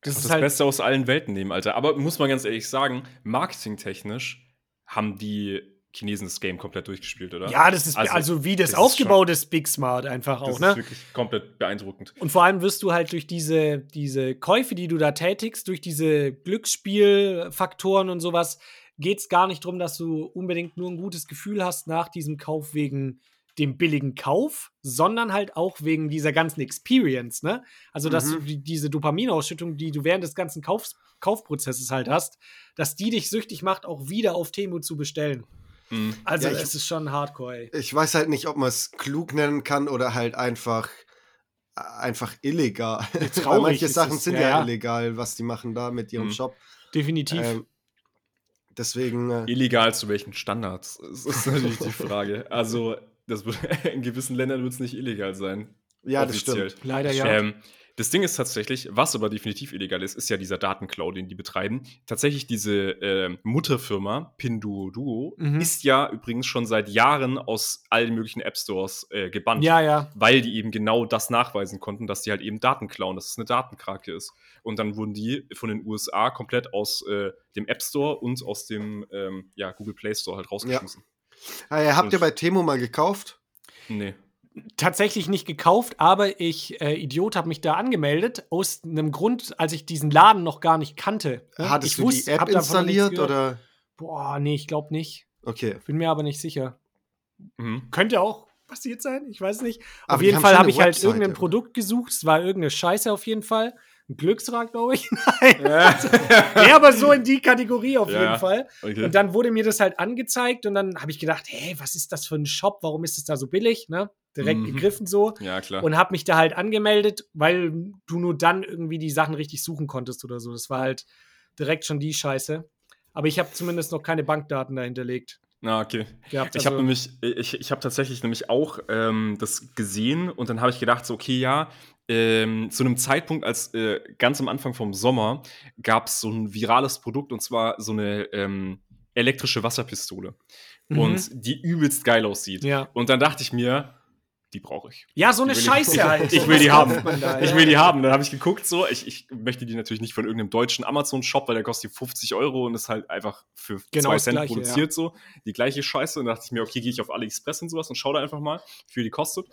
Das Das, ist das halt. Beste aus allen Welten nehmen, Alter. Aber muss man ganz ehrlich sagen, marketingtechnisch haben die Chinesen das Game komplett durchgespielt, oder? Ja, das ist also, Also, wie das, das ist aufgebaut ist, Big Smart einfach das auch, ist ne? wirklich komplett beeindruckend. Und vor allem wirst du halt durch diese, diese Käufe, die du da tätigst, durch diese Glücksspielfaktoren und sowas, geht es gar nicht darum, dass du unbedingt nur ein gutes Gefühl hast nach diesem Kauf wegen dem billigen Kauf, sondern halt auch wegen dieser ganzen Experience, ne? Also, dass Mhm. du die, diese Dopaminausschüttung, die du während des ganzen Kaufs, Kaufprozesses halt hast, dass die dich süchtig macht, auch wieder auf Temu zu bestellen. Mhm. Also, Ja, ich- es ist schon hardcore, ey. Ich weiß halt nicht, ob man es klug nennen kann oder halt einfach einfach illegal. Traurig manche Sachen es, sind ja, ja, ja. illegal, was die machen da mit ihrem Mhm. Shop. Definitiv. Ähm, deswegen. Äh, Illegal zu welchen Standards? Das ist natürlich die Frage. Also, das wird, in gewissen Ländern wird es nicht illegal sein. ja, das offiziell. stimmt. Leider ja. Ähm, das Ding ist tatsächlich, was aber definitiv illegal ist, ist ja dieser Datenklau, den die betreiben. Tatsächlich diese ähm, Mutterfirma Pinduoduo Mhm. ist ja übrigens schon seit Jahren aus allen möglichen App Stores äh, gebannt. ja, ja. Weil die eben genau das nachweisen konnten, dass die halt eben Daten klauen, dass es eine Datenkrake ist. Und dann wurden die von den USA komplett aus äh, dem App Store und aus dem ähm, ja, Google Play Store halt rausgeschmissen. Äh, habt ihr bei Temo mal gekauft? Nee. tatsächlich nicht gekauft, aber ich, äh, Idiot, habe mich da angemeldet. Aus einem Grund, als ich diesen Laden noch gar nicht kannte. ne? Hattest ich du wusste- die App installiert oder? Boah, nee, ich glaube nicht. Okay. Bin mir aber nicht sicher. Mhm. Könnte auch passiert sein, ich weiß nicht. Aber auf jeden Fall habe ich halt irgendein Produkt gesucht. Es war irgendeine Scheiße auf jeden Fall. Ein Glücksrad, glaube ich. Nein. nee, aber so in die Kategorie auf Ja, jeden Fall. Okay. Und dann wurde mir das halt angezeigt und dann habe ich gedacht, hey, was ist das für ein Shop? Warum ist es da so billig? Ne? Direkt Mhm. gegriffen so. ja, klar. und habe mich da halt angemeldet, weil du nur dann irgendwie die Sachen richtig suchen konntest oder so. Das war halt direkt schon die Scheiße. Aber ich habe zumindest noch keine Bankdaten da hinterlegt. Ah, okay. Gehabt. Ich habe Also, nämlich, ich, ich habe tatsächlich nämlich auch ähm, das gesehen und dann habe ich gedacht, so, okay, ja, ähm, zu einem Zeitpunkt, als äh, ganz am Anfang vom Sommer gab es so ein virales Produkt und zwar so eine ähm, elektrische Wasserpistole Mhm. und die übelst geil aussieht. ja. Und dann dachte ich mir, die brauche ich. ja, so eine Scheiße halt. Ich will die haben. da, Ich ja. will die haben. Dann habe ich geguckt, so, ich, ich möchte die natürlich nicht von irgendeinem deutschen Amazon-Shop, weil der kostet 50 Euro und ist halt einfach für Genau zwei Cent Gleiche, produziert, so. Die gleiche Scheiße. Und dann dachte ich mir, okay, gehe ich auf AliExpress und sowas und schau da einfach mal, wie viel die kostet.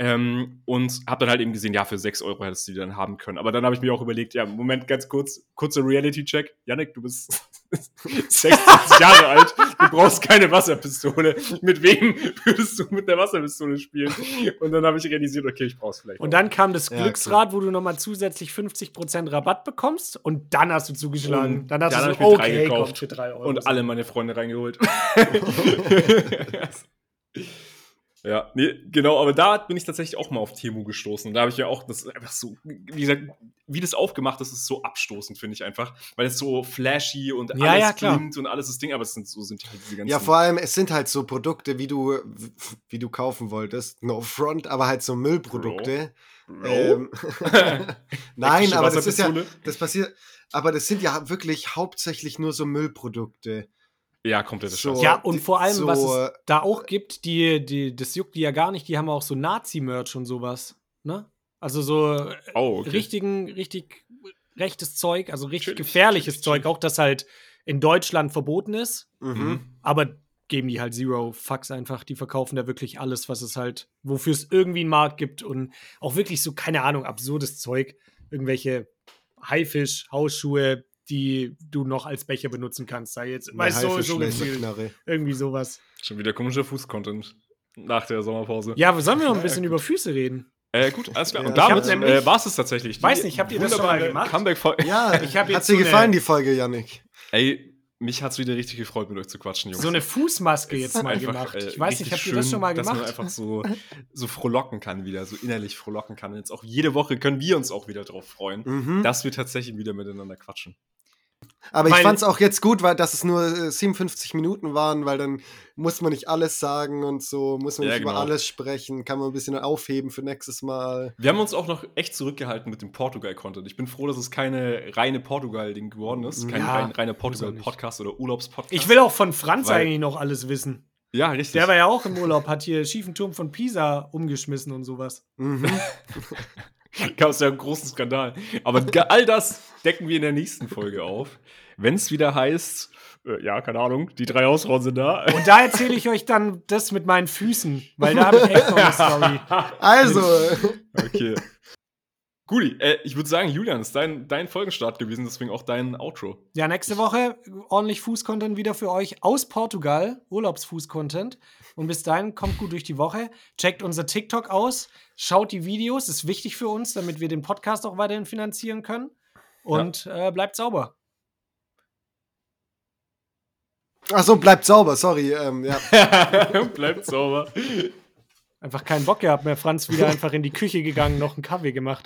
Ähm, und habe dann halt eben gesehen, ja, für 6 Euro hättest du die dann haben können. Aber dann habe ich mir auch überlegt, ja, Moment, ganz kurz, kurzer Reality-Check. Janik, du bist 26 Jahre alt, du brauchst keine Wasserpistole. Mit wem würdest du mit der Wasserpistole spielen? Und dann habe ich realisiert, okay, ich brauch's vielleicht. Und auch. dann kam das Ja, Glücksrad, wo du nochmal zusätzlich 50% Rabatt bekommst und dann hast du zugeschlagen. Und dann hast dann du hab so, ich mir drei okay, gekauft. komm, für 3 Euro. und alle meine Freunde reingeholt. ja, nee, genau, aber da bin ich tatsächlich auch mal auf Temu gestoßen. Und da habe ich ja auch das einfach so, wie gesagt, wie das aufgemacht ist, ist so abstoßend, finde ich einfach. Weil es so flashy und Ja, alles ja, klar. blinkt und alles das Ding, aber es sind so sind halt diese ganzen. Ja, vor allem, es sind halt so Produkte, wie du, wie du kaufen wolltest. No front, aber halt so Müllprodukte. Bro. Ähm, Nein, aber das ist ja, das passiert, aber das sind ja wirklich hauptsächlich nur so Müllprodukte. Ja, komplette So. Ja, und vor allem, so, was es da auch gibt, die, die, das juckt die ja gar nicht, die haben auch so Nazi-Merch und sowas. Ne? Also so äh, Oh, okay. richtigen, richtig rechtes Zeug, also richtig Chillig, gefährliches chillig, Zeug, auch das halt in Deutschland verboten ist. Mhm. Aber geben die halt Zero Fucks einfach. Die verkaufen da wirklich alles, was es halt, wofür es irgendwie einen Markt gibt und auch wirklich so, keine Ahnung, absurdes Zeug. Irgendwelche Haifisch, Hausschuhe, die du noch als Becher benutzen kannst. Sei jetzt, Eine weißt du, so, so. Irgendwie sowas. Schon wieder komischer Fuß-Content nach der Sommerpause. Ja, aber sollen wir noch ein bisschen über Füße reden? Äh, gut, alles klar. Ja, Und ich damit äh, war es tatsächlich. weiß Die nicht, habt ihr das schon mal gemacht? Ja, Ich hab hat jetzt dir so eine- gefallen, die Folge, Yannick? Ey, mich hat's wieder richtig gefreut, mit euch zu quatschen, Jungs. So eine Fußmaske jetzt mal Einfach, gemacht. äh, Ich weiß nicht, habt ihr das schon mal Dass man gemacht? einfach so, so frohlocken kann wieder, so innerlich frohlocken kann. Und jetzt auch jede Woche können wir uns auch wieder drauf freuen, Mhm. dass wir tatsächlich wieder miteinander quatschen. Aber ich Weil- fand es auch jetzt gut, weil dass es nur äh, 57 Minuten waren, weil dann muss man nicht alles sagen und so, muss man Ja, nicht über genau. alles sprechen, kann man ein bisschen aufheben für nächstes Mal. Wir haben uns auch noch echt zurückgehalten mit dem Portugal-Content. Ich bin froh, dass es keine reine Portugal-Ding geworden ist. Kein Ja, rein, reiner. Portugal-Podcast oder Urlaubspodcast. Ich will auch von Franz Weil- eigentlich noch alles wissen. Ja, richtig. Der war ja auch im Urlaub, hat hier schiefen Turm von Pisa umgeschmissen und sowas. Mhm. gab es ja einen großen Skandal. Aber all das decken wir in der nächsten Folge auf. Wenn es wieder heißt, äh, ja, keine Ahnung, die drei Hausfrauen sind da. Und da erzähle ich euch dann das mit meinen Füßen, weil da habe ich echt noch eine Story. Also, Okay. Guti, äh, ich würde sagen, Julian, ist dein, dein Folgenstart gewesen, deswegen auch dein Outro. Ja, nächste Woche ordentlich Fußcontent wieder für euch aus Portugal, Urlaubsfuß-Content. Und bis dahin kommt gut durch die Woche. Checkt unser TikTok aus, schaut die Videos, ist wichtig für uns, damit wir den Podcast auch weiterhin finanzieren können. Und äh, bleibt sauber. achso, bleibt sauber, sorry. Ähm, ja. Bleibt sauber. Einfach keinen Bock gehabt mehr. Franz wieder einfach in die Küche gegangen, noch einen Kaffee gemacht.